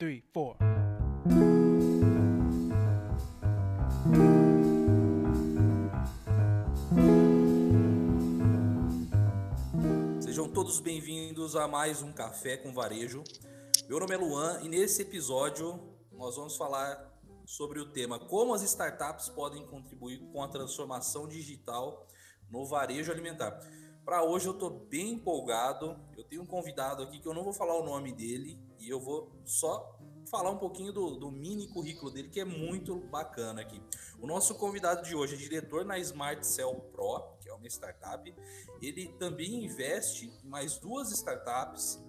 three, four. Sejam todos bem-vindos a mais um Café com Varejo. Meu nome é Luan e nesse episódio nós vamos falar sobre o tema como as startups podem contribuir com a transformação digital no varejo alimentar. Para hoje eu estou bem empolgado. Eu tenho um convidado aqui que eu não vou falar o nome dele e eu vou só falar um pouquinho do, do, mini currículo dele, que é muito bacana aqui. O nosso convidado de hoje é diretor na Smart Cell Pro, que é uma startup. Ele também investe em mais duas startups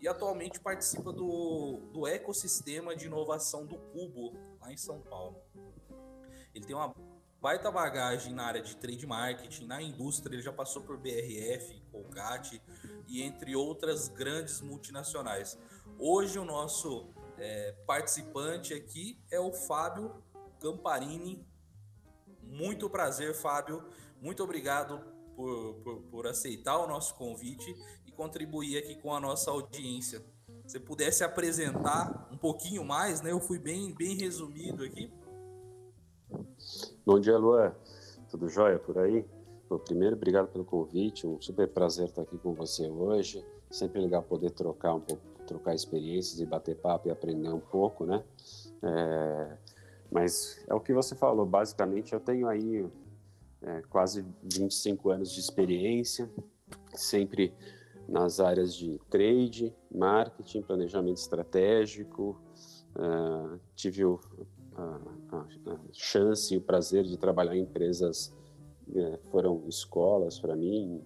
e atualmente participa do, do ecossistema de inovação do Cubo, lá em São Paulo. Ele tem uma baita bagagem na área de trade marketing, na indústria, ele já passou por BRF, Colgate e entre outras grandes multinacionais. Hoje o nosso é, participante aqui é o Fábio Camparini. Muito prazer, Fábio. Muito obrigado por, por, por aceitar o nosso convite e contribuir aqui com a nossa audiência. Se pudesse apresentar um pouquinho mais, né? Eu fui bem, bem resumido aqui. Bom dia, Luan. Tudo jóia por aí? Bom, primeiro, obrigado pelo convite. Um super prazer estar aqui com você hoje. Sempre legal poder trocar um pouco, trocar experiências e bater papo e aprender um pouco, né? É, mas é o que você falou. Basicamente, eu tenho aí é, quase 25 anos de experiência, sempre nas áreas de trade, marketing, planejamento estratégico. Uh, tive o a, a, a chance e o prazer de trabalhar em empresas é, foram escolas para mim,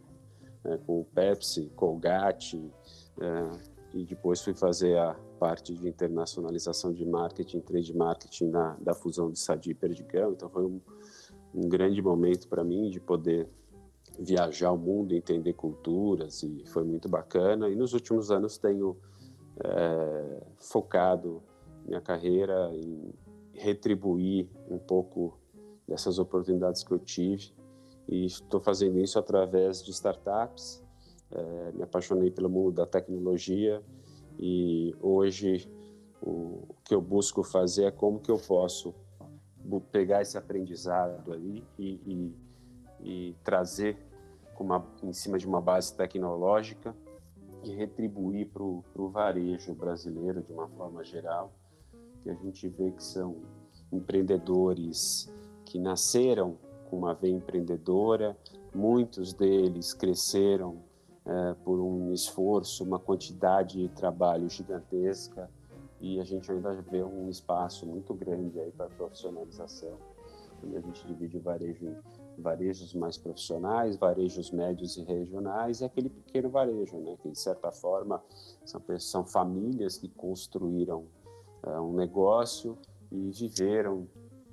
é, com Pepsi, Colgate, é, e depois fui fazer a parte de internacionalização de marketing, trade marketing na, da fusão de Sadi e Perdigão. Então foi um, um grande momento para mim de poder viajar o mundo, entender culturas e foi muito bacana. E nos últimos anos tenho é, focado minha carreira em retribuir um pouco dessas oportunidades que eu tive. E estou fazendo isso através de startups. É, me apaixonei pelo mundo da tecnologia. E hoje o, o que eu busco fazer é como que eu posso pegar esse aprendizado ali e, e, e trazer uma, em cima de uma base tecnológica e retribuir para o varejo brasileiro de uma forma geral que a gente vê que são empreendedores que nasceram com uma veia empreendedora, muitos deles cresceram é, por um esforço, uma quantidade de trabalho gigantesca e a gente ainda vê um espaço muito grande aí para profissionalização. E a gente divide o varejo em varejos mais profissionais, varejos médios e regionais e aquele pequeno varejo, né, que de certa forma são, são famílias que construíram uh, um negócio e viveram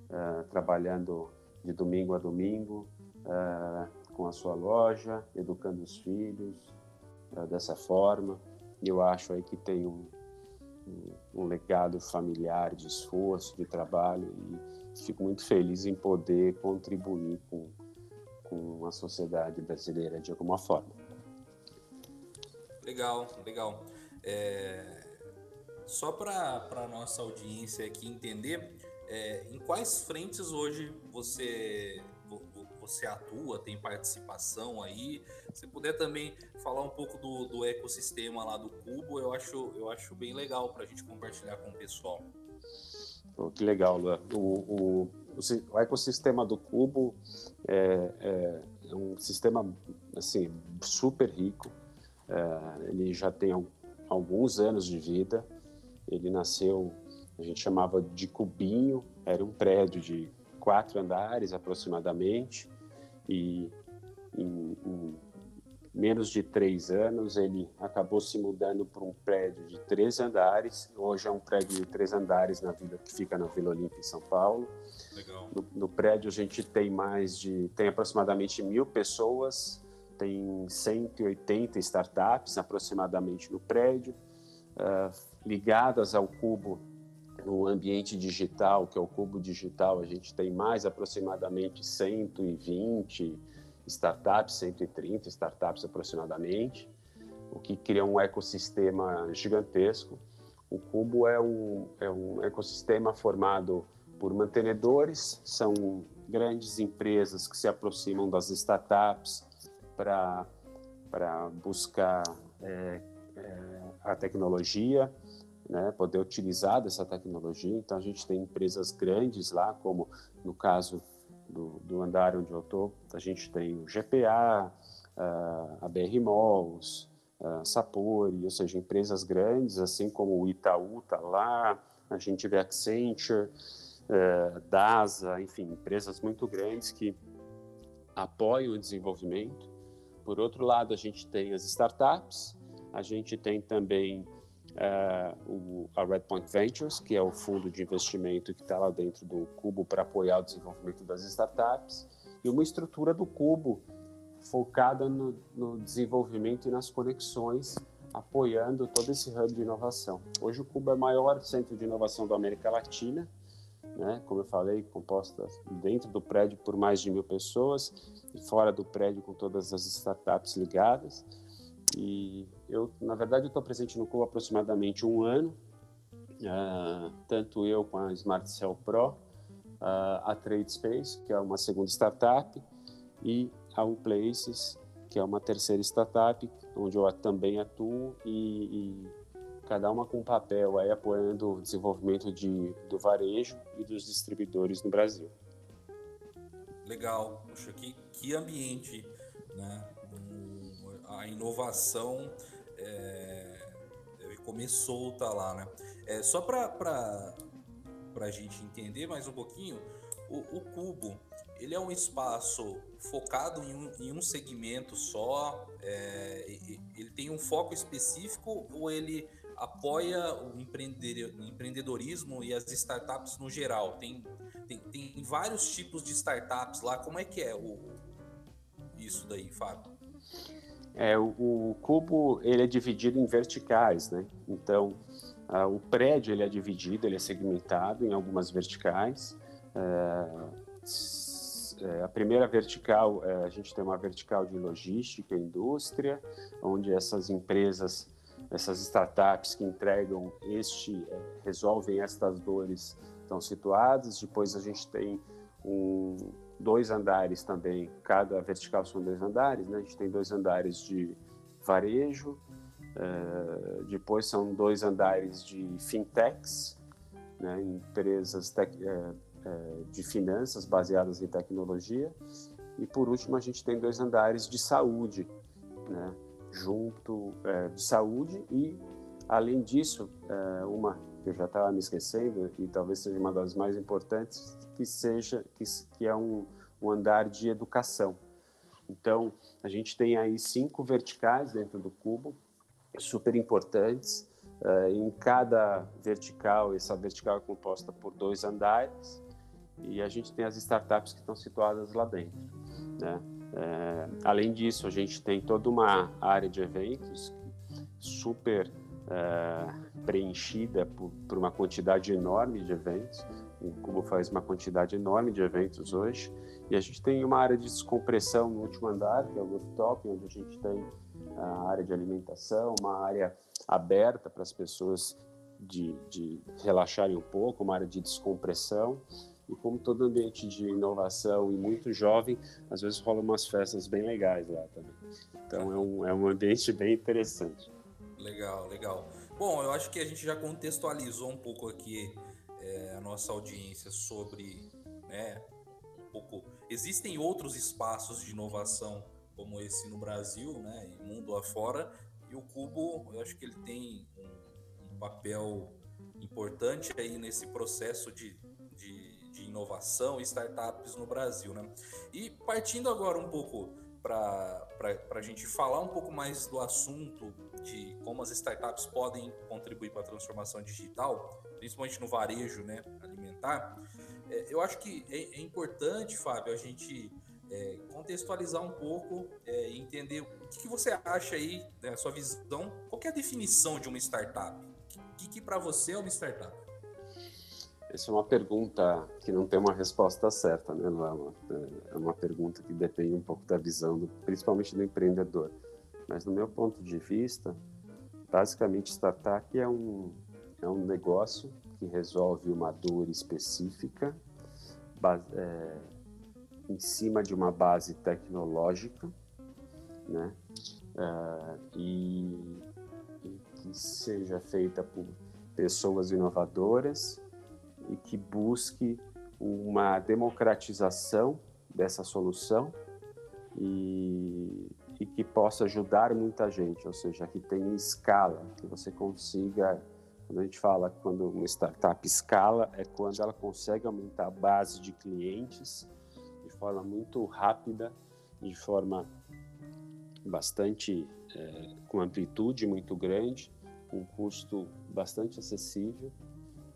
uh, trabalhando de domingo a domingo uh, com a sua loja, educando os filhos dessa forma. Eu acho aí que tem um, um, um legado familiar de esforço, de trabalho e fico muito feliz em poder contribuir com, com a sociedade brasileira de alguma forma. Legal, legal. É, só para a nossa audiência aqui entender, é, em quais frentes hoje você você atua, tem participação aí? Se puder também falar um pouco do, do ecossistema lá do Cubo, eu acho, eu acho bem legal para a gente compartilhar com o pessoal. Oh, que legal, Luan. O, o, o, ecossistema do Cubo é, é, é, um sistema assim, super rico. É, ele já tem alguns anos de vida. Ele nasceu, a gente chamava de Cubinho, era um prédio de quatro andares aproximadamente, e em, em menos de três anos ele acabou se mudando para um prédio de três andares. Hoje é um prédio de três andares na vila que fica na Vila Olímpia em São Paulo. Legal. No, no prédio a gente tem mais de tem aproximadamente mil pessoas, tem 180 startups aproximadamente no prédio. Uh, ligadas ao cubo no ambiente digital, que é o cubo digital, a gente tem mais aproximadamente 120 startups, 130 startups aproximadamente, o que cria um ecossistema gigantesco. O Cubo é um, é um ecossistema formado por mantenedores, são grandes empresas que se aproximam das startups para buscar é, é, a tecnologia, né, poder utilizar dessa tecnologia. Então, a gente tem empresas grandes lá, como no caso do, do andar onde eu estou, a gente tem o GPA, a BR Malls, a Sapori, ou seja, empresas grandes, assim como o Itaú está lá, a gente vê Accenture, uh, DASA, enfim, empresas muito grandes que apoiam o desenvolvimento. Por outro lado, a gente tem as startups, a gente tem também uh, o, a Redpoint Ventures, que é o fundo de investimento que está lá dentro do Cubo para apoiar o desenvolvimento das startups, e uma estrutura do Cubo focada no, no desenvolvimento e nas conexões, apoiando todo esse hub de inovação. Hoje o Cubo é o maior centro de inovação da América Latina, né? como eu falei, composta dentro do prédio por mais de mil pessoas e fora do prédio com todas as startups ligadas. E eu, na verdade, estou presente no Cubo há aproximadamente um ano, uh, tanto eu com a Smart Cell Pro, uh, a TradeSpace, que é uma segunda startup, e a Places, que é uma terceira startup, onde eu também atuo e, e cada uma com um papel aí apoiando o desenvolvimento de, do varejo e dos distribuidores no Brasil. Legal, poxa, que, que ambiente, né? a inovação comer solta lá, né? É, só para a gente entender mais um pouquinho, o, o Cubo, ele é um espaço focado em um, em um segmento só? É, ele tem um foco específico ou ele apoia o empreendedorismo e as startups no geral? Tem, tem, tem vários tipos de startups lá. Como é que é o, isso daí, Fábio? É, o, o cubo ele é dividido em verticais, né? Então, o prédio ele é dividido, ele é segmentado em algumas verticais. Uh, é, a primeira vertical, é, a gente tem uma vertical de logística indústria, onde essas empresas, essas startups que entregam este, é, resolvem estas dores estão situadas. Depois a gente tem um, dois andares também, cada vertical são dois andares, né? A gente tem dois andares de varejo, é, depois são dois andares de fintechs, né? empresas tec, é, é, de finanças baseadas em tecnologia. E por último, a gente tem dois andares de saúde, né? junto de saúde e, além disso, uma que eu já estava me esquecendo e talvez seja uma das mais importantes, que seja que, que é um, um andar de educação. Então, a gente tem aí cinco verticais dentro do cubo, super importantes. Uh, em cada vertical, essa vertical é composta por dois andares, e a gente tem as startups que estão situadas lá dentro. Né? É, além disso, a gente tem toda uma área de eventos super é, preenchida por, por, uma quantidade enorme de eventos. O Cubo faz uma quantidade enorme de eventos hoje. E a gente tem uma área de descompressão no último andar, que é o rooftop, onde a gente tem a área de alimentação, uma área aberta para as pessoas de, de relaxarem um pouco, uma área de descompressão. E como todo ambiente de inovação e muito jovem, às vezes rolam umas festas bem legais lá também. Então é um, é um ambiente bem interessante. Legal, legal. Bom, eu acho que a gente já contextualizou um pouco aqui é, a nossa audiência sobre, né, um pouco. Existem outros espaços de inovação como esse no Brasil, né, e mundo afora, e o Cubo, eu acho que ele tem um, um papel importante aí nesse processo de, de inovação e startups no Brasil, né? E partindo agora um pouco para a gente falar um pouco mais do assunto de como as startups podem contribuir para a transformação digital, principalmente no varejo né, alimentar, é, eu acho que é, é, importante, Fábio, a gente é, contextualizar um pouco é, e entender o que, que, você acha aí, né, a sua visão, qual é a definição de uma startup? O que, que para você é uma startup? Essa é uma pergunta que não tem uma resposta certa, né, Lama? É uma pergunta que depende um pouco da visão, do, principalmente do empreendedor. Mas, no meu ponto de vista, basicamente, startup é um, é um negócio que resolve uma dor específica é, em cima de uma base tecnológica, né? É, e, e que seja feita por pessoas inovadoras e que busque uma democratização dessa solução e, e, que possa ajudar muita gente, ou seja, que tenha escala, que você consiga, quando a gente fala quando uma startup escala, é quando ela consegue aumentar a base de clientes de forma muito rápida, de forma bastante é, com amplitude muito grande, com custo bastante acessível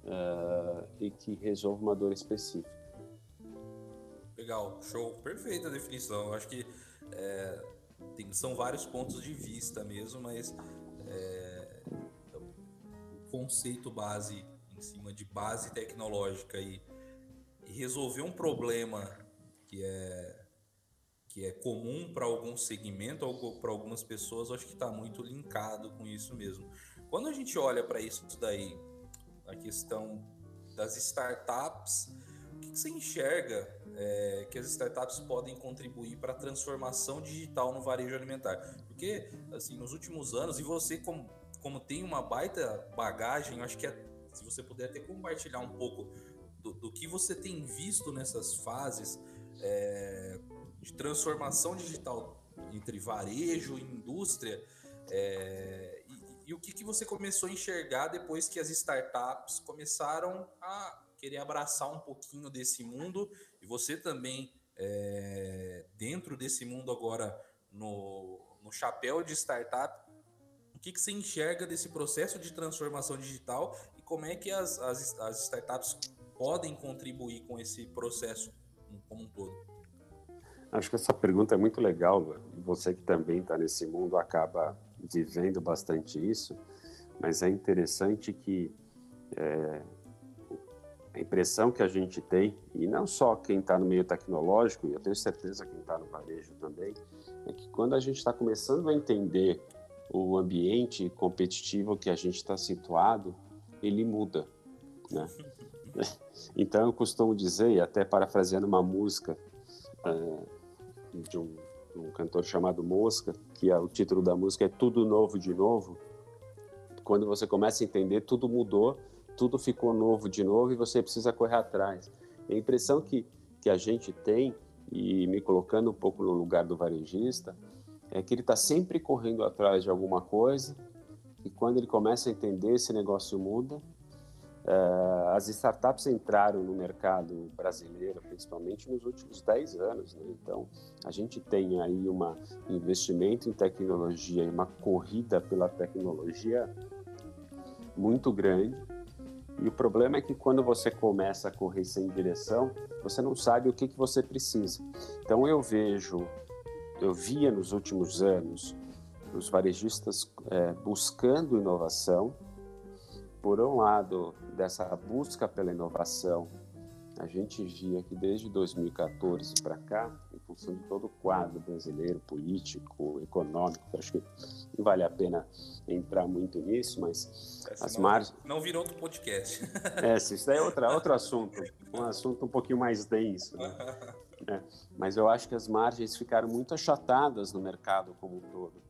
uh, e que resolva uma dor específica. Legal, show, perfeita a definição. Eu acho que é, tem, são vários pontos de vista mesmo, mas é, o conceito base em cima de base tecnológica e, e resolver um problema que é que é comum para algum segmento ou para algumas pessoas, acho que está muito linkado com isso mesmo. Quando a gente olha para isso daí, a questão das startups, o que, que você enxerga é, que as startups podem contribuir para a transformação digital no varejo alimentar? Porque, assim, nos últimos anos, e você como, como tem uma baita bagagem, eu acho que é, se você puder até compartilhar um pouco do, do que você tem visto nessas fases é, de transformação digital entre varejo e indústria, é, e o que, que você começou a enxergar depois que as startups começaram a querer abraçar um pouquinho desse mundo e você também é, dentro desse mundo agora no, no chapéu de startup o que, que você enxerga desse processo de transformação digital e como é que as, as, as startups podem contribuir com esse processo como um todo? Acho que essa pergunta é muito legal. Você que também está nesse mundo acaba vivendo bastante isso, mas é interessante que é, a impressão que a gente tem, e não só quem está no meio tecnológico, e eu tenho certeza quem está no varejo também, é que quando a gente está começando a entender o ambiente competitivo que a gente está situado, ele muda, né? Então eu costumo dizer, e até parafraseando uma música é, de um um cantor chamado Mosca, que é, o título da música é Tudo Novo de Novo. Quando você começa a entender, tudo mudou, tudo ficou novo de novo e você precisa correr atrás. a impressão que, que a gente tem, e me colocando um pouco no lugar do varejista, é que ele está sempre correndo atrás de alguma coisa e quando ele começa a entender, esse negócio muda Uh, as startups entraram no mercado brasileiro, principalmente nos últimos 10 anos. Né? Então, a gente tem aí um investimento em tecnologia e uma corrida pela tecnologia muito grande. E o problema é que quando você começa a correr sem direção, você não sabe o que, que você precisa. Então, eu vejo, eu via nos últimos anos os varejistas é, buscando inovação, por um lado, dessa busca pela inovação, a gente via que desde 2014 para cá, em função de todo o quadro brasileiro, político, econômico, acho que não vale a pena entrar muito nisso, mas Essa as margens. Não virou outro podcast. É, isso é outra, outro assunto, um assunto um pouquinho mais denso. Né? É, mas eu acho que as margens ficaram muito achatadas no mercado como um todo.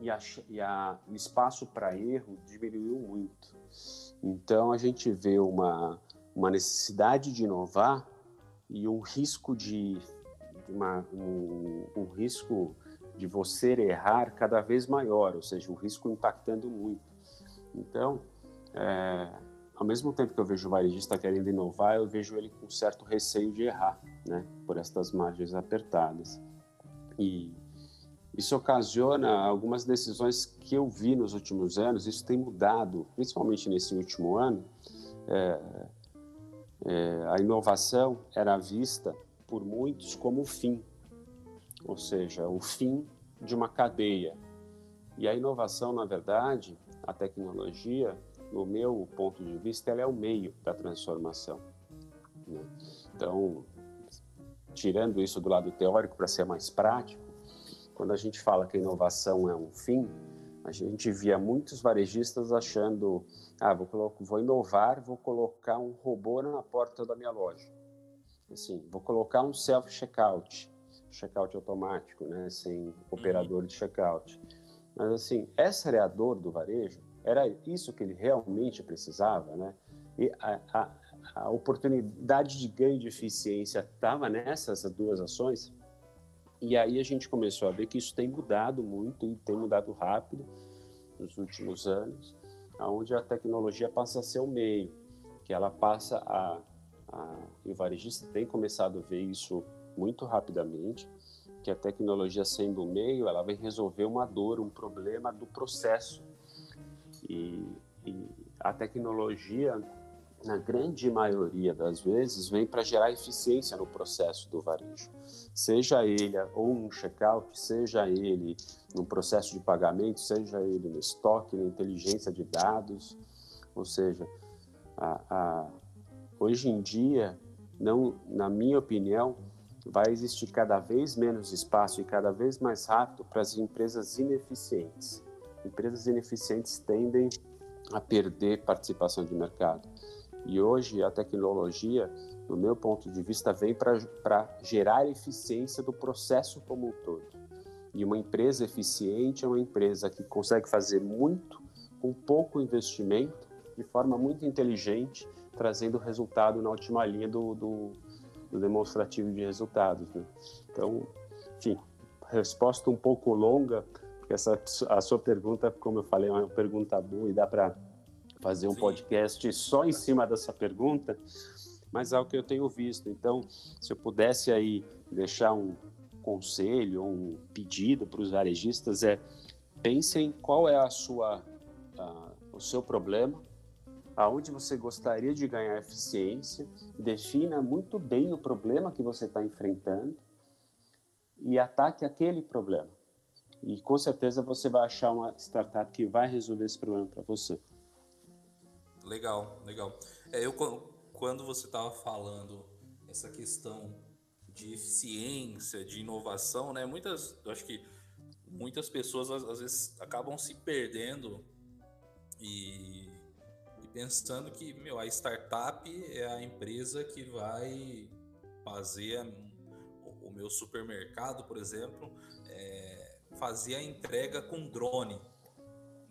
E, a, e a, o espaço para erro diminuiu muito. Então a gente vê uma, uma necessidade de inovar e um risco de uma, um, um risco de você errar cada vez maior, ou seja, o risco impactando muito. Então, é, ao mesmo tempo que eu vejo o varejista querendo inovar, eu vejo ele com certo receio de errar, né, por estas margens apertadas. E isso ocasiona algumas decisões que eu vi nos últimos anos, isso tem mudado, principalmente nesse último ano. É, é, a inovação era vista por muitos como o fim, ou seja, o fim de uma cadeia. E a inovação, na verdade, a tecnologia, no meu ponto de vista, ela é o meio da transformação. Né? Então, tirando isso do lado teórico para ser mais prático, quando a gente fala que a inovação é um fim, A gente via muitos varejistas achando, ah, vou, vou inovar, vou colocar um robô na porta da minha loja. Assim, vou colocar um self-checkout, checkout automático, né, sem operador de checkout. Mas assim, essa era a dor do varejo, era isso que ele realmente precisava, né? E a, a, a oportunidade de ganho de eficiência estava nessas duas ações. E aí a gente começou a ver que isso tem mudado muito e tem mudado rápido nos últimos anos, aonde a tecnologia passa a ser o meio, que ela passa a, a e o varejista tem começado a ver isso muito rapidamente, que a tecnologia sendo o meio, ela vai resolver uma dor, um problema do processo. E, e a tecnologia na grande maioria das vezes, vem para gerar eficiência no processo do varejo. Seja ele ou um checkout, seja ele no processo de pagamento, seja ele no estoque, na inteligência de dados. Ou seja, a, a, hoje em dia, não, na minha opinião, vai existir cada vez menos espaço e cada vez mais rápido para as empresas ineficientes. Empresas ineficientes tendem a perder participação de mercado. E hoje a tecnologia, no meu ponto de vista, vem para gerar eficiência do processo como um todo. E uma empresa eficiente é uma empresa que consegue fazer muito com pouco investimento, de forma muito inteligente, trazendo resultado na última linha do, do, do demonstrativo de resultados. Né? Então, enfim, resposta um pouco longa, porque essa, a sua pergunta, como eu falei, é uma pergunta boa e dá para fazer um Sim. podcast só em cima dessa pergunta, mas é o que eu tenho visto. Então, se eu pudesse aí deixar um conselho, um pedido para os varejistas é pensem qual é a sua o seu problema, aonde você gostaria de ganhar eficiência, defina muito bem o problema que você está enfrentando e ataque aquele problema. E com certeza você vai achar uma startup que vai resolver esse problema para você. Legal, legal. É, eu quando você estava falando essa questão de eficiência, de inovação, né? Muitas, eu acho que muitas pessoas às, vezes acabam se perdendo e, e, pensando que meu, a startup é a empresa que vai fazer o, o meu supermercado, por exemplo, é, fazer a entrega com drone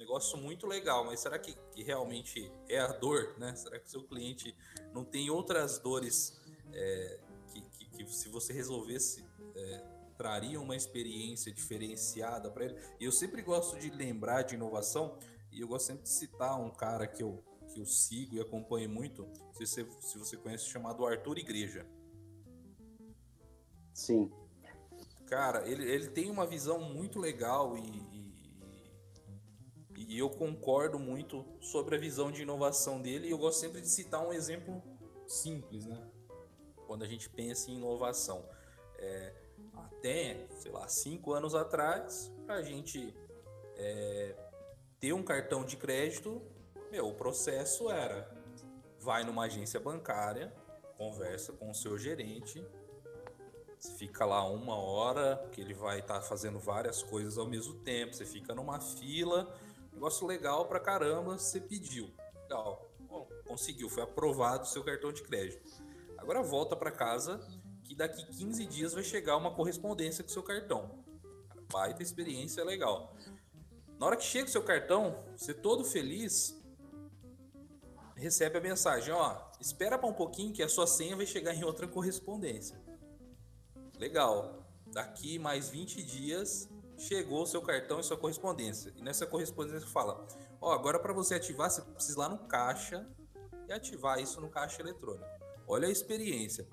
negócio muito legal, mas será que, que realmente é a dor, né? Será que seu cliente não tem outras dores é, que, que, que, se você resolvesse é, traria uma experiência diferenciada para ele? E eu sempre gosto de lembrar de inovação e eu gosto sempre de citar um cara que eu, que eu sigo e acompanho muito, se você, se você conhece, chamado Arthur Igreja. Sim. Cara, ele, ele tem uma visão muito legal e, e eu concordo muito sobre a visão de inovação dele. E eu gosto sempre de citar um exemplo simples, né? Quando a gente pensa em inovação. É, até, sei lá, cinco anos atrás, para a gente é, ter um cartão de crédito, meu, o processo era vai numa agência bancária, conversa com o seu gerente, fica lá uma hora, que ele vai estar tá fazendo várias coisas ao mesmo tempo, você fica numa fila, Negócio legal pra caramba, você pediu. Legal. Bom, conseguiu, foi aprovado o seu cartão de crédito. Agora volta para casa que daqui 15 dias vai chegar uma correspondência com o seu cartão. Baita experiência legal. Na hora que chega o seu cartão, você todo feliz, recebe a mensagem, ó, espera para um pouquinho que a sua senha vai chegar em outra correspondência. Legal. Daqui mais 20 dias chegou o seu cartão e sua correspondência. E nessa correspondência fala: Ó, oh, agora para você ativar, você precisa ir lá no caixa e ativar isso no caixa eletrônico. Olha a experiência.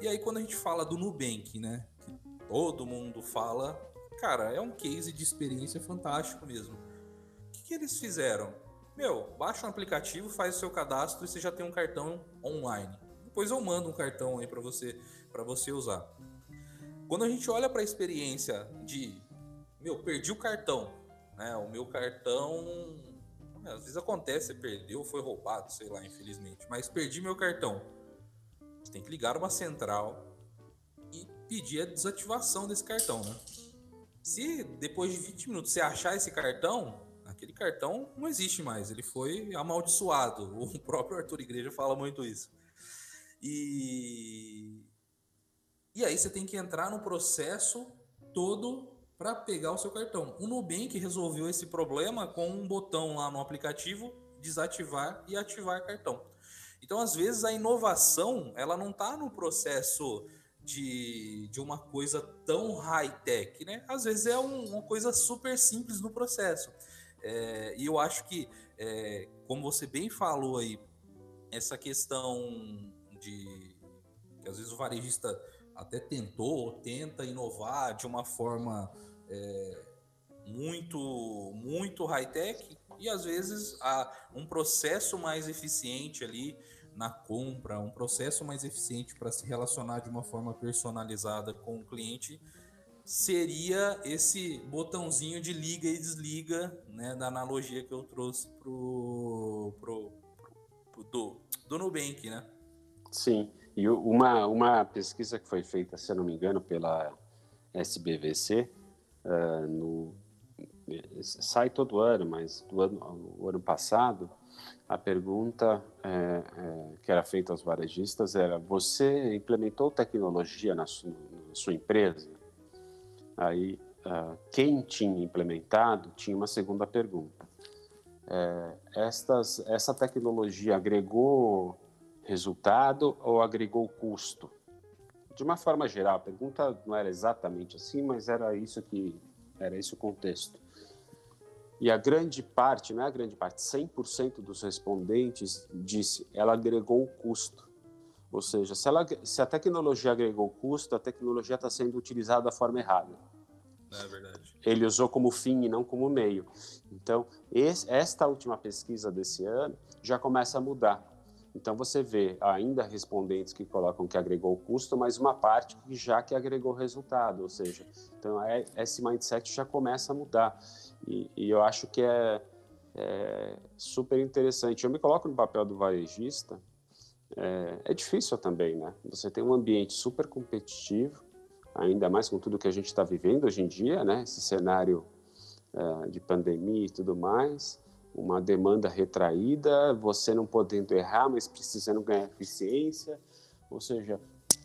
E aí, quando a gente fala do Nubank, né? Que todo mundo fala, cara, é um case de experiência fantástico mesmo. O que, que eles fizeram? Meu, baixa um aplicativo, faz o seu cadastro e você já tem um cartão online. Depois eu mando um cartão aí para você para você usar. Quando a gente olha para a experiência de meu, perdi o cartão, né? O meu cartão, às vezes acontece, você perdeu, foi roubado, sei lá, infelizmente, mas perdi meu cartão. Você tem que ligar uma central e pedir a desativação desse cartão, né? Se depois de 20 minutos você achar esse cartão, aquele cartão não existe mais, ele foi amaldiçoado. O próprio Arthur Igreja fala muito isso. E, e aí você tem que entrar no processo todo para pegar o seu cartão. O Nubank resolveu esse problema com um botão lá no aplicativo desativar e ativar cartão. Então, às vezes, a inovação ela não está no processo de, de uma coisa tão high-tech, né? Às vezes é um, uma coisa super simples no processo. É, e eu acho que, é, como você bem falou aí, essa questão de que às vezes o varejista até tentou ou tenta inovar de uma forma é, muito muito high-tech e às vezes há um processo mais eficiente ali na compra, um processo mais eficiente para se relacionar de uma forma personalizada com o cliente seria esse botãozinho de liga e desliga, né, da analogia que eu trouxe pro, pro, pro do, do Nubank, né? Sim, e uma, uma pesquisa que foi feita, se eu não me engano, pela SBVC, uh, eh, no, sai todo ano, mas do ano, o ano passado, a pergunta é, é, que era feita aos varejistas era: você implementou tecnologia na sua, na sua empresa? Aí, uh, quem tinha implementado tinha uma segunda pergunta. É, estas, essa tecnologia agregou resultado ou agregou custo? De uma forma geral, a pergunta não era exatamente assim, mas era isso que era esse o contexto. E a grande parte, não é a grande parte, 100% dos respondentes disse ela agregou o custo. Ou seja, se, ela, se a tecnologia agregou custo, a tecnologia está sendo utilizada da forma errada. É verdade. Ele usou como fim e não como meio. Então, esse, esta última pesquisa desse ano já começa a mudar. Então, você vê ainda respondentes que colocam que agregou custo, mas uma parte que já que agregou resultado. Ou seja, então, é, esse mindset já começa a mudar. E, e eu acho que é, é, super interessante. Eu me coloco no papel do varejista. É, é difícil também, né? Você tem um ambiente super competitivo, ainda mais com tudo que a gente está vivendo hoje em dia, né? Esse cenário é, de pandemia e tudo mais, uma demanda retraída, você não podendo errar, mas precisando ganhar eficiência. Ou seja,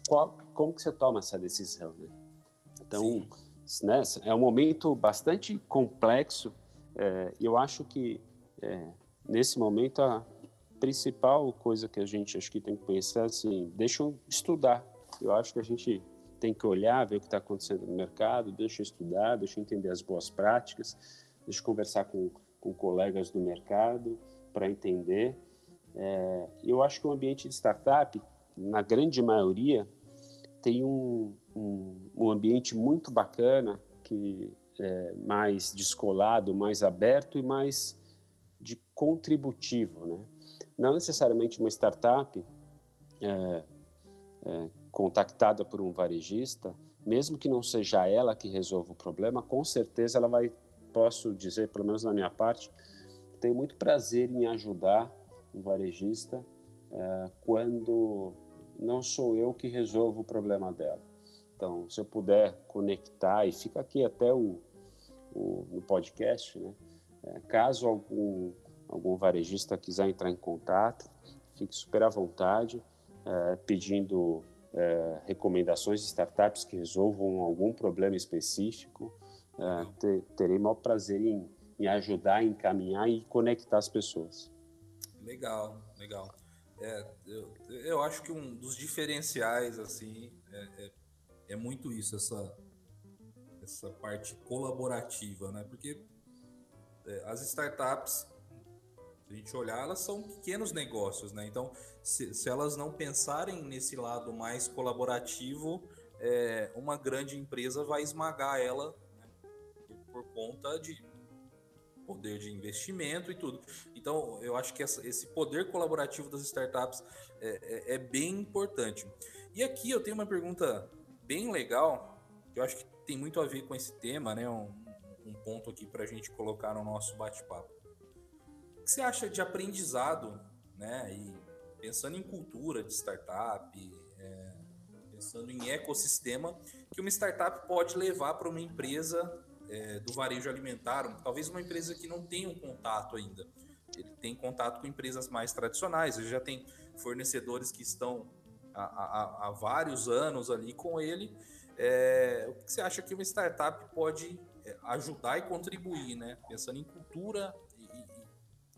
qual, como que você toma essa decisão, né? Então, né? É um momento bastante complexo é, eu acho que é, nesse momento a principal coisa que a gente acho que tem que pensar é assim, deixa eu estudar. Eu acho que a gente tem que olhar, ver o que está acontecendo no mercado, deixa eu estudar, deixa eu entender as boas práticas, deixa eu conversar com, com colegas do mercado para entender. É, eu acho que o ambiente de startup, na grande maioria, tem um, um, um ambiente muito bacana, que é mais descolado, mais aberto e mais de contributivo, né? Não necessariamente uma startup é, é, contactada por um varejista, mesmo que não seja ela que resolva o problema, com certeza ela vai, posso dizer, pelo menos na minha parte, tenho muito prazer em ajudar um varejista é, quando não sou eu que resolvo o problema dela. Então, se eu puder conectar, e fica aqui até o, o no podcast, né? É, caso algum, algum varejista quiser entrar em contato, fique super à vontade, é, pedindo é, recomendações de startups que resolvam algum problema específico. É, ter, terei maior prazer em, em ajudar, encaminhar e conectar as pessoas. Legal, legal. É, eu, eu acho que um dos diferenciais assim é, é é muito isso, essa, essa parte colaborativa, né? Porque é, as startups, se a gente olhar, elas são pequenos negócios, né? Então, se, se elas não pensarem nesse lado mais colaborativo, é, uma grande empresa vai esmagar ela? Por, conta de poder de investimento e tudo. Então, eu acho que essa, esse poder colaborativo das startups é, é, é, bem importante. E aqui eu tenho uma pergunta bem legal, que eu acho que tem muito a ver com esse tema, né? Um, um ponto aqui para a gente colocar no nosso bate-papo. O que você acha de aprendizado, né? E pensando em cultura de startup, é, pensando em ecossistema, que uma startup pode levar para uma empresa é, do varejo alimentar, talvez uma empresa que não tenha um contato ainda. Ele tem contato com empresas mais tradicionais, ele já tem fornecedores que estão há, há, há vários anos ali com ele. É, o que você acha que uma startup pode é, ajudar e contribuir, né? Pensando em cultura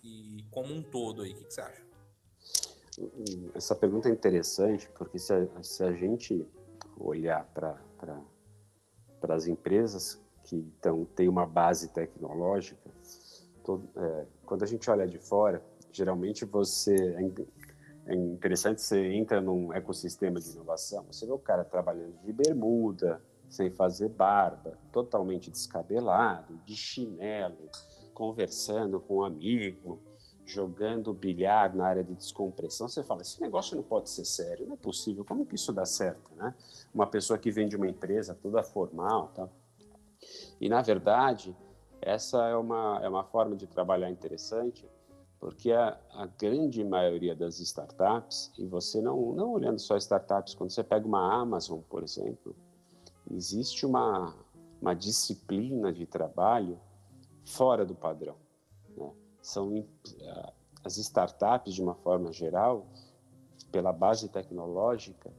e, e, e como um todo aí, o que você acha? Essa pergunta é interessante porque se a, se a gente olhar para as empresas que tão, têm uma base tecnológica, todo, é, quando a gente olha de fora, geralmente você é, é interessante você entra num ecossistema de inovação, você vê o cara trabalhando de bermuda, sem fazer barba, totalmente descabelado, de chinelo, conversando com um amigo, jogando bilhar na área de descompressão, você fala, esse negócio não pode ser sério, não é possível, como que isso dá certo, né? Uma pessoa que vem de uma empresa toda formal, tá? E, na verdade, essa é uma, é uma forma de trabalhar interessante, porque a, a grande maioria das startups, e você não, não olhando só startups, quando você pega uma Amazon, por exemplo, existe uma, uma disciplina de trabalho fora do padrão são eh, as startups, de uma forma geral, pela base tecnológica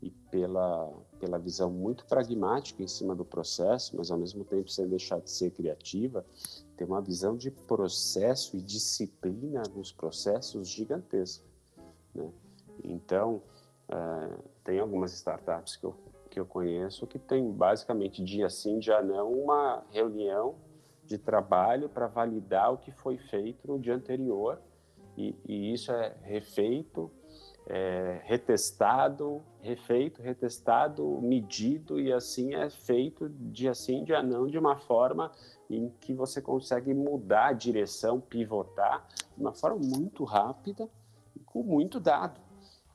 e pela, pela visão muito pragmática em cima do processo, mas ao mesmo tempo sem deixar de ser criativa, tem uma visão de processo e disciplina nos processos gigantesca. Né? Então, uh, tem algumas startups que eu, que eu conheço que tem basicamente dia sim, dia não, uma reunião de trabalho para validar o que foi feito no dia anterior e, e isso é refeito, é, retestado, refeito, retestado, medido e assim é feito dia sim, dia não, de uma forma em que você consegue mudar a direção, pivotar de uma forma muito rápida e com muito dado,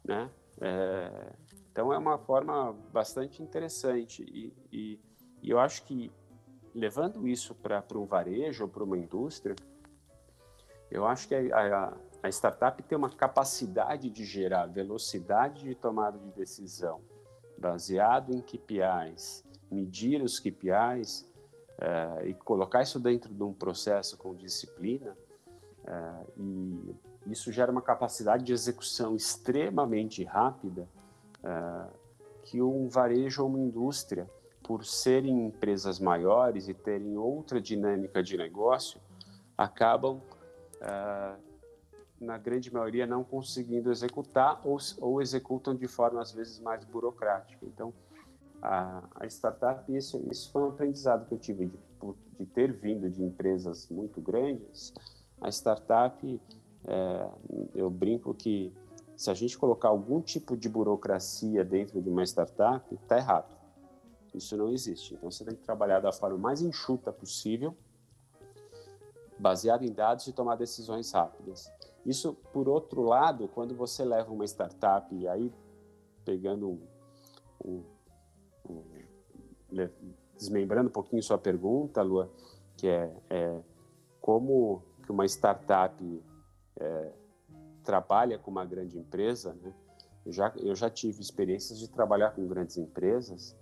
né? É, então é uma forma bastante interessante e, e, e eu acho que levando isso para um varejo ou para uma indústria, eu acho que a, a, a, startup tem uma capacidade de gerar velocidade de tomada de decisão, baseado em KPIs, medir os KPIs uh, e colocar isso dentro de um processo com disciplina. Uh, e isso gera uma capacidade de execução extremamente rápida uh, que um varejo ou uma indústria por serem empresas maiores e terem outra dinâmica de negócio, acabam, na grande maioria, não conseguindo executar ou, ou, executam de forma, às vezes, mais burocrática. Então, a, a startup, isso, isso foi um aprendizado que eu tive de, de ter vindo de empresas muito grandes. A startup, é, eu brinco que se a gente colocar algum tipo de burocracia dentro de uma startup, está errado isso não existe. Então você tem que trabalhar da forma mais enxuta possível, baseado em dados e tomar decisões rápidas. Isso, por outro lado, quando você leva uma startup, e aí pegando um, um, um, desmembrando um pouquinho sua pergunta, Lua, que é, é como que uma startup é, trabalha com uma grande empresa, né? Eu já, eu já tive experiências de trabalhar com grandes empresas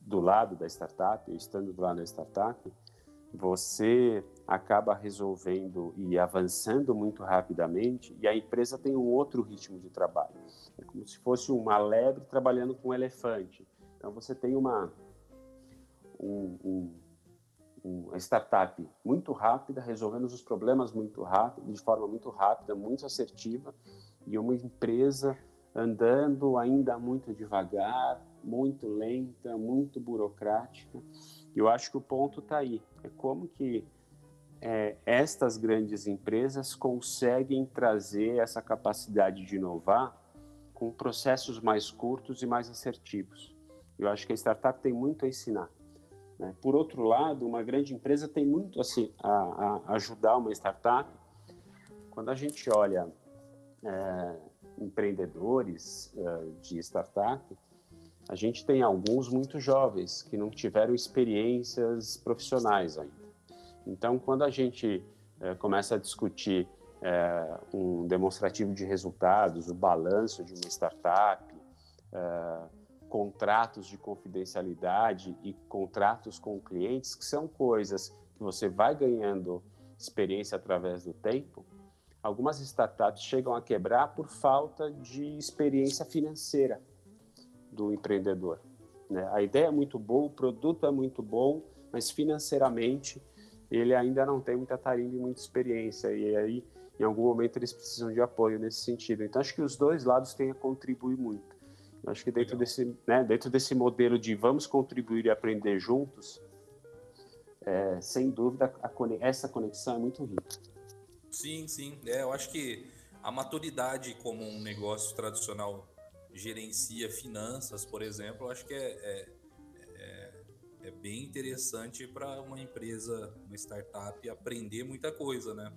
do lado da startup, estando do lado da startup, você acaba resolvendo e avançando muito rapidamente e a empresa tem um outro ritmo de trabalho. É como se fosse uma lebre trabalhando com um elefante. Então você tem uma um, um, startup muito rápida, resolvendo os problemas muito rápido, de forma muito rápida, muito assertiva, e uma empresa andando ainda muito devagar, muito lenta, muito burocrática. Eu acho que o ponto está aí. É como que é, estas grandes empresas conseguem trazer essa capacidade de inovar com processos mais curtos e mais assertivos. Eu acho que a startup tem muito a ensinar. Né? Por outro lado, uma grande empresa tem muito assim, a, a ajudar uma startup. Quando a gente olha é, empreendedores uh, de startup, a gente tem alguns muito jovens que não tiveram experiências profissionais ainda. Então, quando a gente uh, começa a discutir uh, um demonstrativo de resultados, o balanço de uma startup, contratos de confidencialidade e contratos com clientes, que são coisas que você vai ganhando experiência através do tempo, algumas startups chegam a quebrar por falta de experiência financeira do empreendedor. Né? A ideia é muito boa, o produto é muito bom, mas financeiramente ele ainda não tem muita tarimba e muita experiência. E aí, em algum momento, eles precisam de apoio nesse sentido. Então, acho que os dois lados têm a contribuir muito. Acho que dentro desse, né, dentro desse modelo de vamos contribuir e aprender juntos, é, sem dúvida, a, essa conexão é muito rica. Sim, sim. É, eu acho que a maturidade como um negócio tradicional gerencia finanças, por exemplo, acho que é, é, é, é bem interessante para uma empresa, uma startup, aprender muita coisa, né?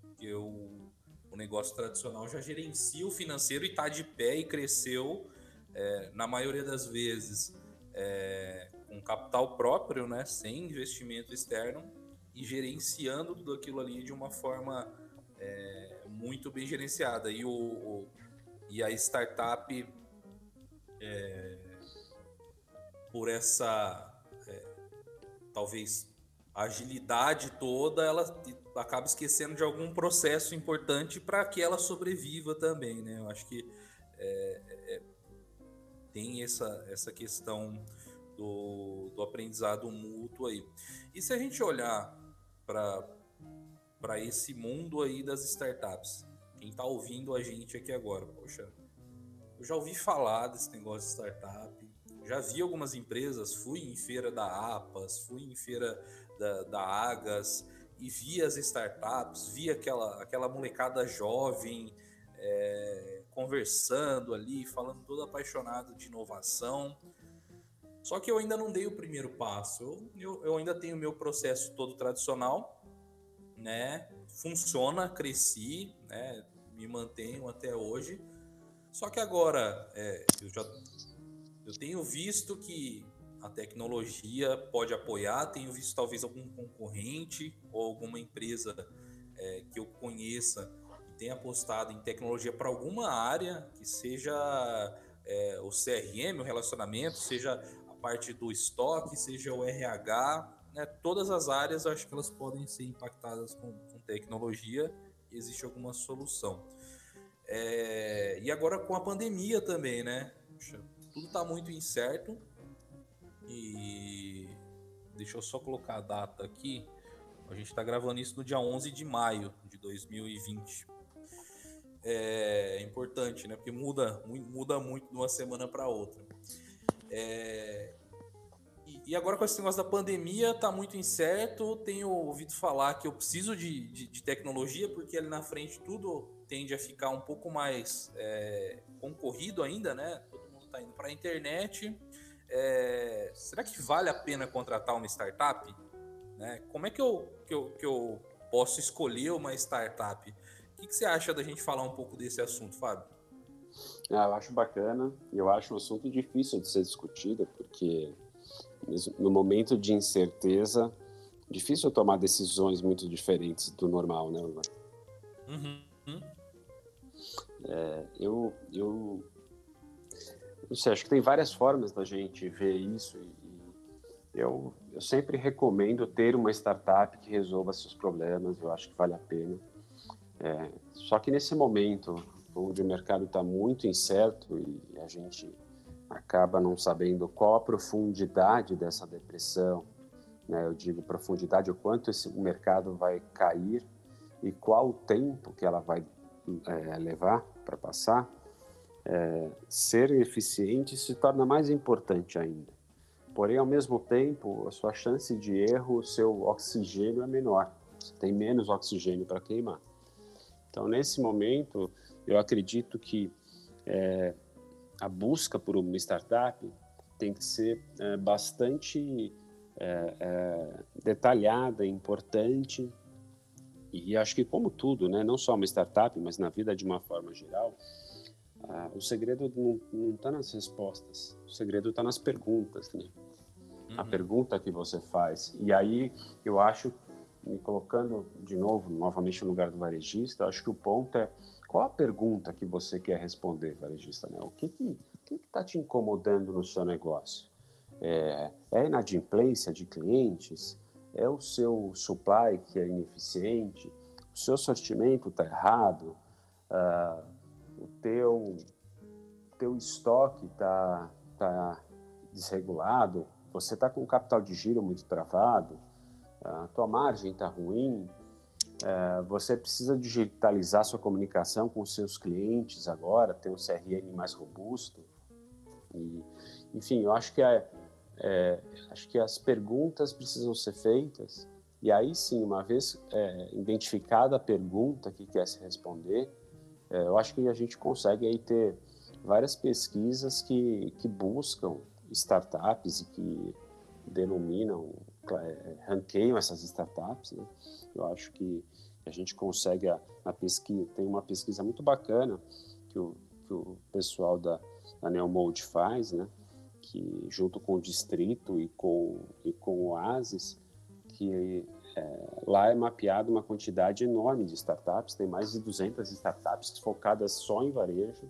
Porque o, o negócio tradicional já gerencia o financeiro e está de pé e cresceu é, na maioria das vezes, é, com capital próprio, né, sem investimento externo, e gerenciando tudo aquilo ali de uma forma é, muito bem gerenciada. E, o, o e a startup, é, por essa, é, talvez, agilidade toda, ela acaba esquecendo de algum processo importante para que ela sobreviva também, né? Eu acho que é, é tem essa, essa questão do, do aprendizado mútuo aí. E se a gente olhar para esse mundo aí das startups, quem está ouvindo a gente aqui agora, poxa, eu já ouvi falar desse negócio de startup, já vi algumas empresas, fui em feira da APAS, fui em feira da, da Agas e vi as startups, vi aquela, aquela molecada jovem, é, conversando ali, falando todo apaixonado de inovação. Só que eu ainda não dei o primeiro passo. Eu, eu, eu ainda tenho o meu processo todo tradicional, né? Funciona, cresci, né? Me mantenho até hoje. Só que agora é, eu já eu tenho visto que a tecnologia pode apoiar, tenho visto talvez algum concorrente ou alguma empresa é, que eu conheça tem apostado em tecnologia para alguma área, que seja é, o CRM, o relacionamento, seja a parte do estoque, seja o RH, né, todas as áreas acho que elas podem ser impactadas com tecnologia existe alguma solução. É, e agora com a pandemia também, né? Puxa, tudo está muito incerto e deixa eu só colocar a data aqui. A gente está gravando isso no dia 11 de maio de 2020 é importante, né? Porque muda, muda muito de uma semana para outra. É, e, agora com esse negócio da pandemia, tá muito incerto. Tenho ouvido falar que eu preciso de, de, de tecnologia, porque ali na frente tudo tende a ficar um pouco mais é, concorrido ainda, né? Todo mundo está indo para a internet. É, será que vale a pena contratar uma startup? Né? Como é que eu, que, eu, que eu posso escolher uma startup? O que, que você acha da gente falar um pouco desse assunto, Fábio? Ah, eu acho bacana, eu acho um assunto difícil de ser discutido, porque no momento de incerteza, difícil tomar decisões muito diferentes do normal, né? Uhum. É, eu, eu não sei, acho que tem várias formas da gente ver isso e eu, eu sempre recomendo ter uma startup que resolva seus problemas, eu acho que vale a pena. É, só que nesse momento, onde o mercado está muito incerto e a gente acaba não sabendo qual a profundidade dessa depressão, né? eu digo profundidade, o quanto esse mercado vai cair e qual o tempo que ela vai é, levar para passar, é, ser eficiente se torna mais importante ainda. Porém, ao mesmo tempo, a sua chance de erro, o seu oxigênio é menor. Você tem menos oxigênio para queimar. Então, nesse momento, eu acredito que é, a busca por uma startup tem que ser é, bastante é, é detalhada, importante. E acho que, como tudo, né, não só uma startup, mas na vida de uma forma geral, o segredo não está nas respostas, o segredo está nas perguntas. Né? Uhum. A pergunta que você faz. E aí eu acho me colocando de novo, novamente no lugar do varejista, acho que o ponto é qual a pergunta que você quer responder, varejista? Né? O que que está te incomodando no seu negócio? É, é inadimplência de clientes? É o seu supply que é ineficiente? O seu sortimento está errado? Uh, o teu, teu estoque está tá desregulado? Você está com o capital de giro muito travado? A tua margem está ruim? É, você precisa digitalizar sua comunicação com seus clientes agora, ter um CRM mais robusto. E, enfim, eu acho que, é, é, acho que as perguntas precisam ser feitas. E aí sim, uma vez é, identificada a pergunta que quer se responder, é, eu acho que a gente consegue aí ter várias pesquisas que, que buscam startups e que denominam, ranqueiam essas startups. Né? Eu acho que a gente consegue, a, a pesquisa, tem uma pesquisa muito bacana que o, que o pessoal da, da Neomode faz, né? que junto com o Distrito e com, e com o Oasis, que é, lá é mapeado uma quantidade enorme de startups, tem mais de 200 startups focadas só em varejo.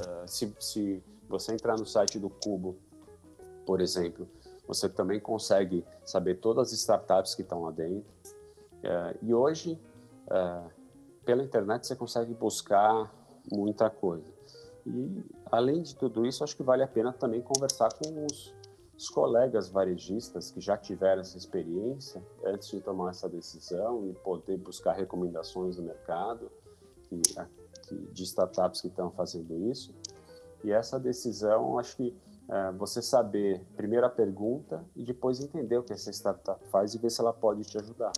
Uh, se, se você entrar no site do Cubo, por exemplo, você também consegue saber todas as startups que estão lá dentro. Uh, e hoje, uh, pela internet, você consegue buscar muita coisa. E, além de tudo isso, acho que vale a pena também conversar com os, os colegas varejistas que já tiveram essa experiência antes de tomar essa decisão e poder buscar recomendações do mercado que, que, de startups que estão fazendo isso. E essa decisão, acho que é, você saber primeiro a pergunta e depois entender o que essa startup faz e ver se ela pode te ajudar.